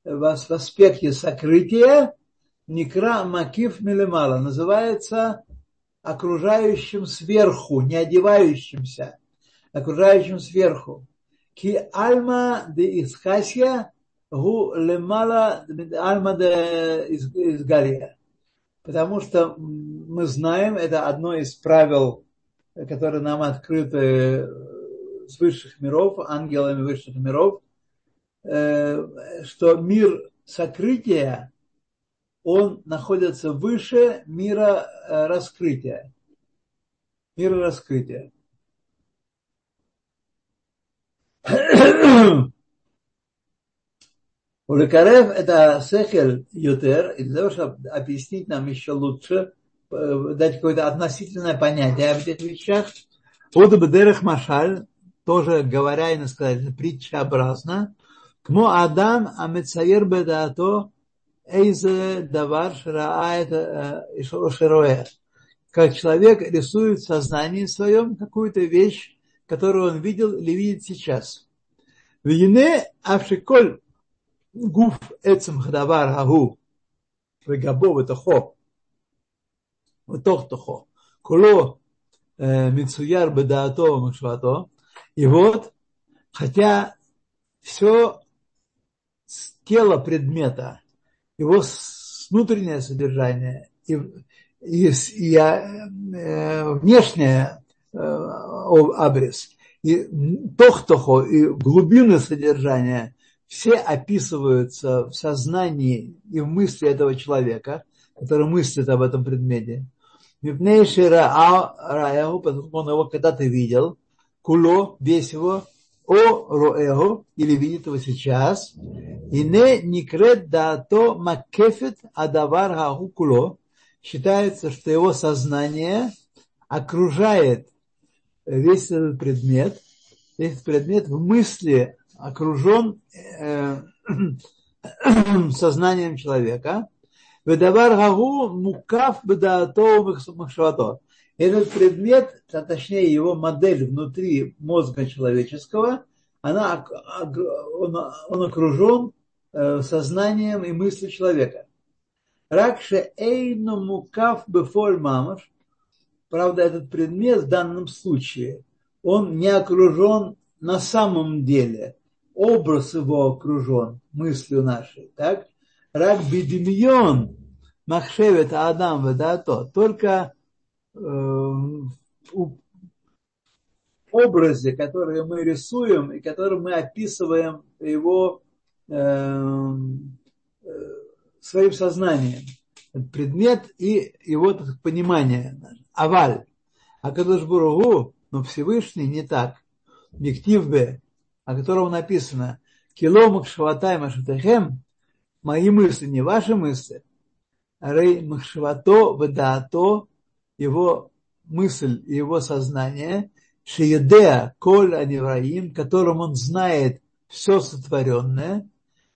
Speaker 1: в аспекте сокрытия Никра Макиф Милемала называется окружающим сверху, не одевающимся, окружающим сверху. Ки альма де исхасия гу лемала альма из Галия. Потому что мы знаем, это одно из правил, которые нам открыты с высших миров, ангелами высших миров, что мир сокрытия, он находится выше мира раскрытия. Мира раскрытия. Улекарев это сехель ютер, и для того, чтобы объяснить нам еще лучше, дать какое-то относительное понятие об этих вещах, Удабдерех Машаль, тоже говоря и сказать, притчаобразно, Кмо Адам Амецаер Бедаато Эйзе Давар Шраает Широэ. Как человек рисует в сознании своем какую-то вещь, которую он видел или видит сейчас. Вине Авшиколь גוף עצם הדבר ההוא וגבו בתוכו, בתוך תוכו, כולו מצויר בדעתו ומחשבתו, и вот, хотя все тело предмета, его внутреннее содержание и, и, и э, внешнее э, обрез, и тох-тохо, и глубины содержания все описываются в сознании и в мысли этого человека, который мыслит об этом предмете. Мипнейший Раягу, поскольку он его когда-то видел, куло, весь его, о роэгу, или видит его сейчас, и не никрет да то макефет адавар гагу куло, считается, что его сознание окружает весь этот предмет, весь этот предмет в мысли окружен э, сознанием человека. Ведавар гагу мукав бедаато махшавато. Этот предмет, а точнее его модель внутри мозга человеческого, она, он, он окружен э, сознанием и мыслью человека. Ракше эйну мукав бефоль мамаш. Правда, этот предмет в данном случае, он не окружен на самом деле. Образ его окружен мыслью нашей. Так? Рак бедемьон махшевет адам ведато. Только э, в образе, который мы рисуем и который мы описываем его э, своим сознанием. Предмет и его так, понимание. Аваль. А Кадышбургу, но Всевышний не так. Мектив Б, о котором написано Кило Макшаватай Машатахем, мои мысли, не ваши мысли. Рей Макшавато Ведаато, его мысль и его сознание, Шиедеа Коль Анивраим, которым он знает все сотворенное,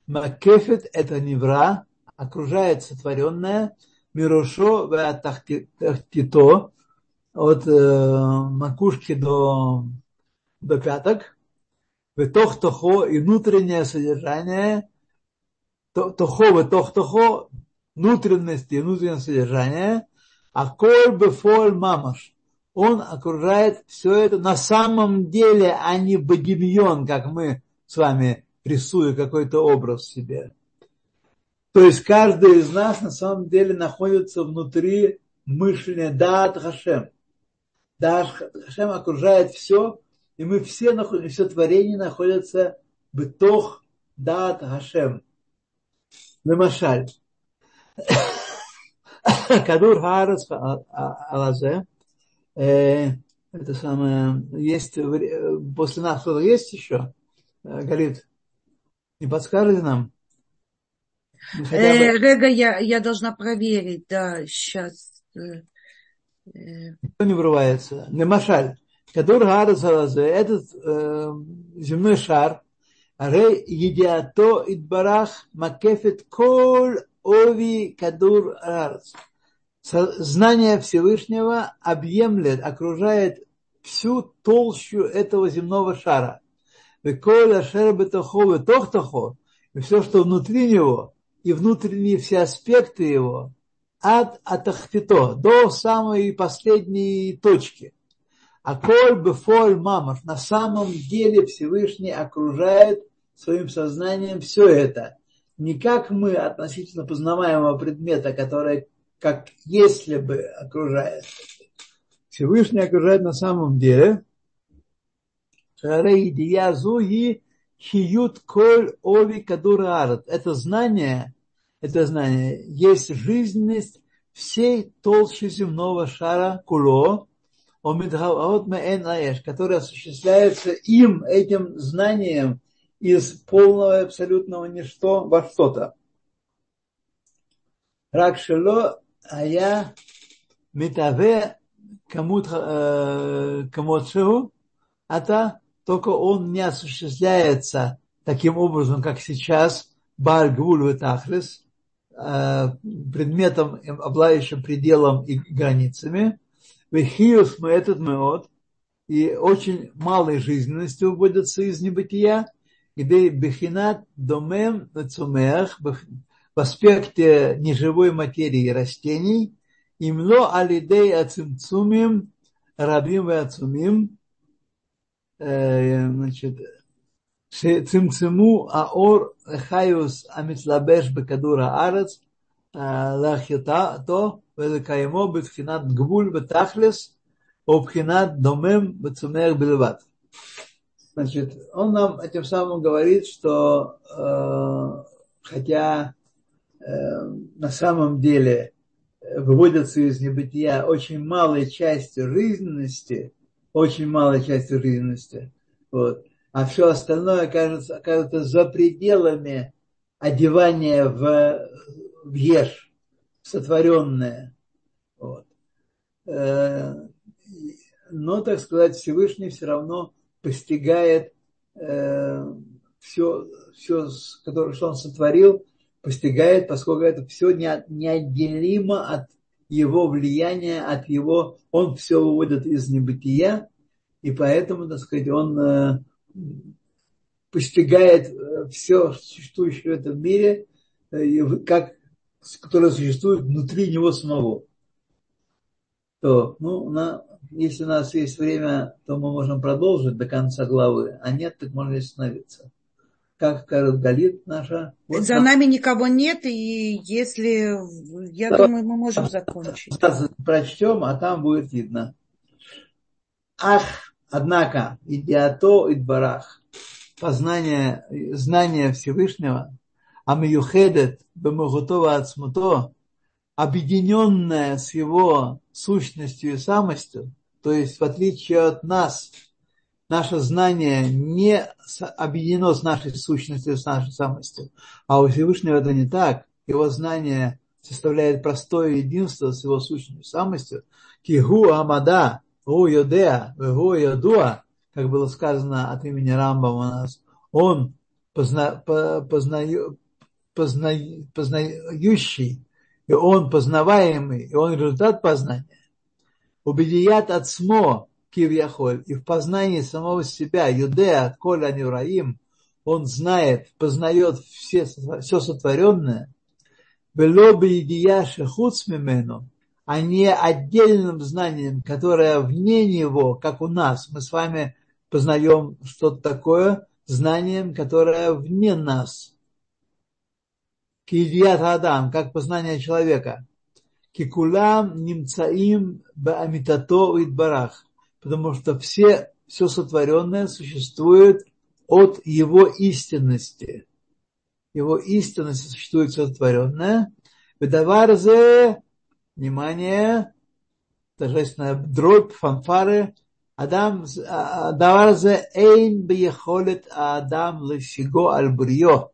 Speaker 1: Макефет это невра, окружает сотворенное, Мирошо Тахтито, от э, макушки до, до пяток, Ветох Тохо и внутреннее содержание, Тохо Ветох Тохо, внутренности и внутреннее содержание, а Коль Бефоль Мамаш, он окружает все это на самом деле, а не богемьон, как мы с вами рисуя какой-то образ себе. То есть каждый из нас на самом деле находится внутри мышления Дат Хашем. Дат Хашем окружает все, и мы все все творение находится бытох Дат Хашем. Лемашаль. Кадур Харас Алазе. Э, это самое, есть, после нас кто-то есть еще? Э, Галит, не подскажете нам?
Speaker 2: Э, Рега, я, я должна проверить, да, сейчас. Э.
Speaker 1: Никто не врывается. Немашаль. Кадур Харазалазе, этот э, земной шар, Рей Едиато Идбарах Макефет Кол Ови Кадур Хараз. Знание Всевышнего объемлет, окружает всю толщу этого земного шара. Веколя шербетахо тохтахо, и все, что внутри него, и внутренние все аспекты его от атахфито до самой последней точки. А коль бефоль мамаш, на самом деле Всевышний окружает своим сознанием все это. Не как мы относительно познаваемого предмета, который как если бы окружает. Всевышний окружает на самом деле. Хиют коль ови кадура Это знание, это знание, есть жизненность всей толщи земного шара куло, который осуществляется им, этим знанием, из полного абсолютного ничто во что-то. Ракшело ая метаве камут камот ата только он не осуществляется таким образом, как сейчас, Бар Гвуль Тахлис, э, предметом, обладающим пределом и границами, Вехиус мы этот меот, и очень малой жизненностью выводятся из небытия, где бехинат домем цумеах, в аспекте неживой материи растений, и имло алидей ацимцумим, рабим и ацумим, э, значит, цимциму аор хаюс амитлабеш бекадура арац, להחיותו ולקיימו בבחינת גבול ותכלס או בחינת דומם וצומח בלבד. Значит, он нам этим самым говорит, что э, хотя э, на самом деле выводятся из небытия очень малой частью жизненности, очень малой частью жизненности, вот, а все остальное окажется, окажется за пределами одевания в, в ешь, сотворенное. Вот. Э, но, так сказать, Всевышний все равно постигает э, все, все которое, что он сотворил, постигает, поскольку это все неотделимо от его влияния, от его, он все выводит из небытия, и поэтому, так сказать, он э, постигает все существующее в этом мире, как, которое существует внутри него самого. То, ну, на, если у нас есть время, то мы можем продолжить до конца главы, а нет, так можно остановиться. Как скажет Галит наша.
Speaker 2: Вот За нам... нами никого нет, и если, я Давай, думаю, мы можем закончить.
Speaker 1: Прочтем, а там будет видно. Ах, однако, идиато идбарах, познание, знание Всевышнего, амиюхедет бемагутова ацмуто, объединенное с его сущностью и самостью, то есть в отличие от нас, наше знание не объединено с нашей сущностью, с нашей самостью, а у Всевышнего это не так. Его знание составляет простое единство с его сущностью, самостью. Кигу Амада, Гу Йодеа, Гу Йодуа, как было сказано от имени Рамба у нас, он позна, позна, познающий, и он познаваемый, и он результат познания. Убедият от смо кивьяхоль, и в познании самого себя, юдея, коля невраим, он знает, познает все, все сотворенное, белоби идияши хуцмимену, а не отдельным знанием, которое вне него, как у нас. Мы с вами познаем что-то такое, знанием, которое вне нас. Кидият Адам, как познание человека. Кикулам немцаим баамитато идбарах. Потому что все, все сотворенное существует от его истинности. Его истинность существует сотворенное. Бедаварзе, внимание, торжественная дробь, фанфары. Адам, даварзе эйн бияхолет Адам лефиго альбрио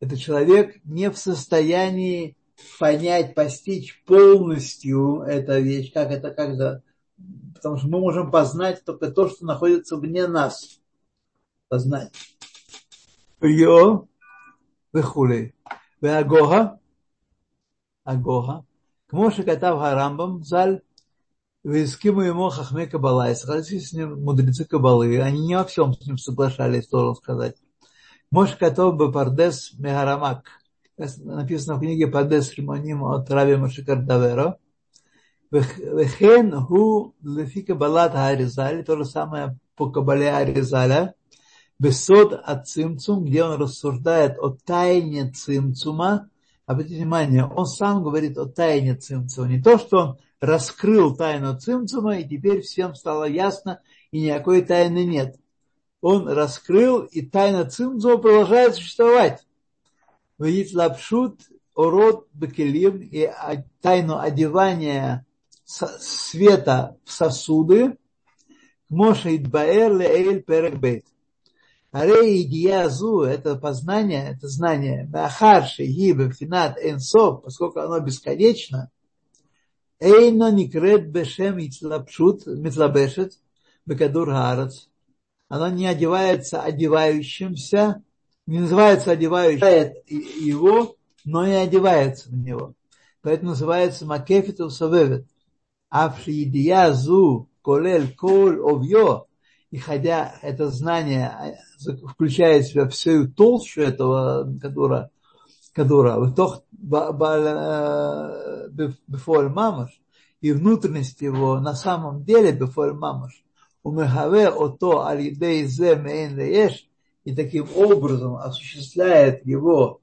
Speaker 1: это человек не в состоянии понять, постичь полностью эту вещь, как это, как это, потому что мы можем познать только то, что находится вне нас. Познать. Йо, выхули. Агога, агога, כמו שכתב הרמב"ם ז"ל, והסכימו עמו хахме каббала, если с ним мудрецы кабалы? они не во всем с ним соглашались, должен сказать. Мош Катов Бапардес Мегарамак. Написано в книге Пардес Римоним от Раби Машикардаверо. Вехен ху лефика балат Аризаль, то же самое по Кабале Аризаля. Бесод от Цимцум, где он рассуждает о тайне Цимцума. Обратите внимание, он сам говорит о тайне Цимцума. Не то, что он раскрыл тайну Цимцума, и теперь всем стало ясно, и никакой тайны нет он раскрыл, и тайна Цимцова продолжает существовать. Видит лапшут, урод бекелим, и тайну одевания света в сосуды, Моша Идбаэр Леэль Перекбейт. Арей Идиязу, это познание, это знание, Махарши Гибе Финат Энсов, поскольку оно бесконечно, Эйно Никрет Бешем Ицлапшут Митлабешет Бекадур Харац она не одевается одевающимся, не называется одевающим его, но не одевается в него. Поэтому называется макефит усавевет. Авшиидия зу колель коль овьё. И хотя это знание включает в себя всю толщу этого, которая, которая бефоль мамаш, и внутренность его на самом деле бефоль мамаш, умехаве ото алидей зе мейн лееш, и таким образом осуществляет его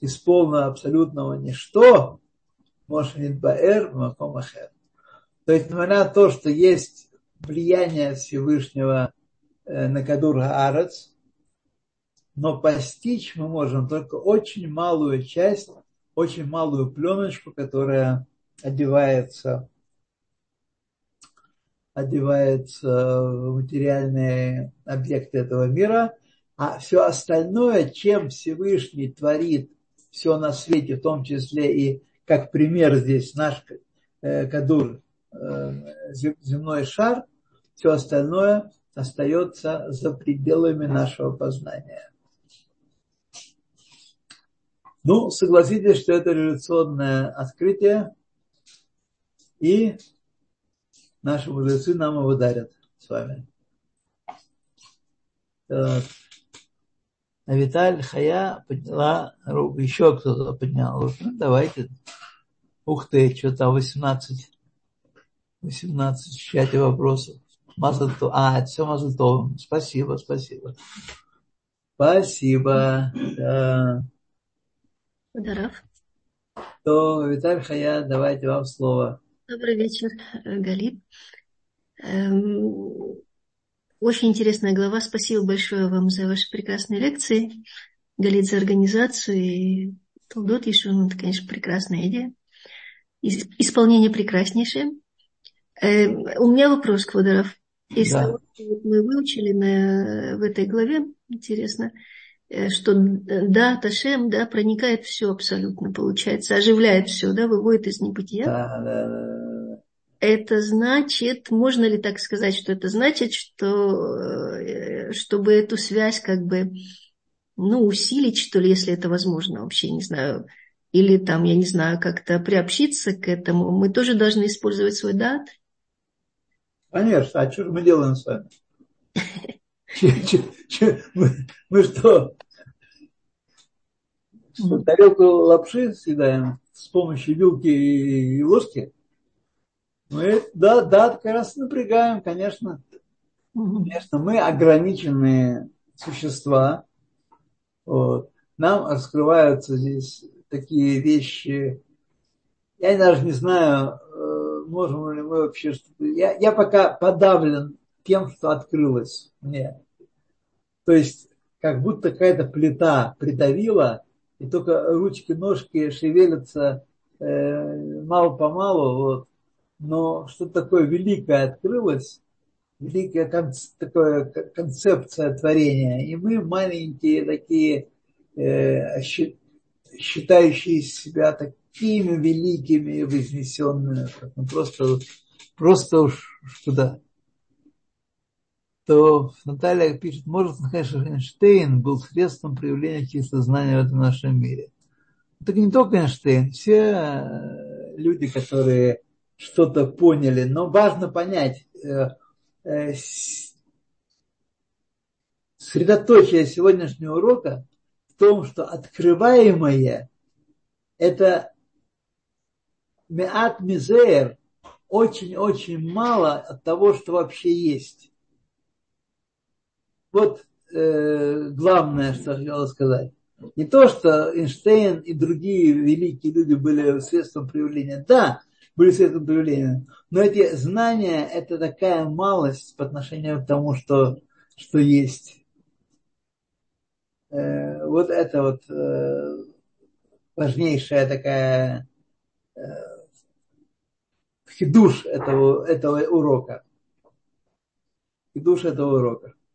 Speaker 1: из полного абсолютного ничто, Мошенит Баэр Макомахер. То есть, несмотря на то, что есть влияние Всевышнего э, на Кадур Аарец, но постичь мы можем только очень малую часть, очень малую пленочку, которая одевается, одевается в материальные объекты этого мира, а все остальное, чем Всевышний творит все на свете, в том числе и как пример здесь наш э, Кадур, э, земной шар, все остальное остается за пределами нашего познания. Ну, согласитесь, что это революционное открытие, и наши мудрецы нам его дарят с вами. Так. А Виталь Хая подняла руку, еще кто-то поднял руку. Ну, давайте. Ух ты, что-то 18, 18 в чате вопросов. Мазальто. А, это все Мазальтовым. Спасибо, спасибо. Спасибо. Да. То, Виталь Хая, давайте вам слово.
Speaker 3: Добрый вечер, Галит. Эм, очень интересная глава. Спасибо большое вам за ваши прекрасные лекции. Галит за организацию и Толдот Ишун. Это, конечно, прекрасная идея. Исполнение прекраснейшее. Эм, у меня вопрос, Квадоров. Из да. того, что мы выучили на, в этой главе, интересно, Э, что э, да, Ташем, да, проникает все абсолютно, получается, оживляет все, да, выводит из небытия. Да, да, да. Это значит, можно ли так сказать, что это значит, что э, чтобы эту связь как бы, ну, усилить, что ли, если это возможно, вообще не знаю, или там, я не знаю, как-то приобщиться к этому, мы тоже должны использовать свой дат?
Speaker 1: Конечно, а что мы делаем с вами? Мы, что, тарелку лапши съедаем с помощью вилки и ложки? Мы, да, да, как раз напрягаем, конечно. Конечно, мы ограниченные существа. Вот. Нам раскрываются здесь такие вещи. Я даже не знаю, э, можем ли мы вообще... Я, я пока подавлен тем, что открылось мне. То есть, как будто какая-то плита придавила, и только ручки, ножки шевелятся э, мало-помалу, вот. но что-то такое великое открылось, великая кон- такая концепция творения, и мы маленькие такие, э, считающие себя такими великими и вознесенными, просто, просто уж куда то Наталья пишет, может, конечно, Эйнштейн был средством проявления знания в этом нашем мире. Так не только Эйнштейн, все э, люди, которые что-то поняли, но важно понять, э, э, средоточие сегодняшнего урока в том, что открываемое – это меат мизер, очень-очень мало от того, что вообще есть. Вот э, главное, что я хотел сказать. Не то, что Эйнштейн и другие великие люди были средством проявления. Да, были средством проявления. Но эти знания – это такая малость по отношению к тому, что, что есть. Э, вот это вот э, важнейшая такая э, хидуш этого, этого урока. Хидуш этого урока.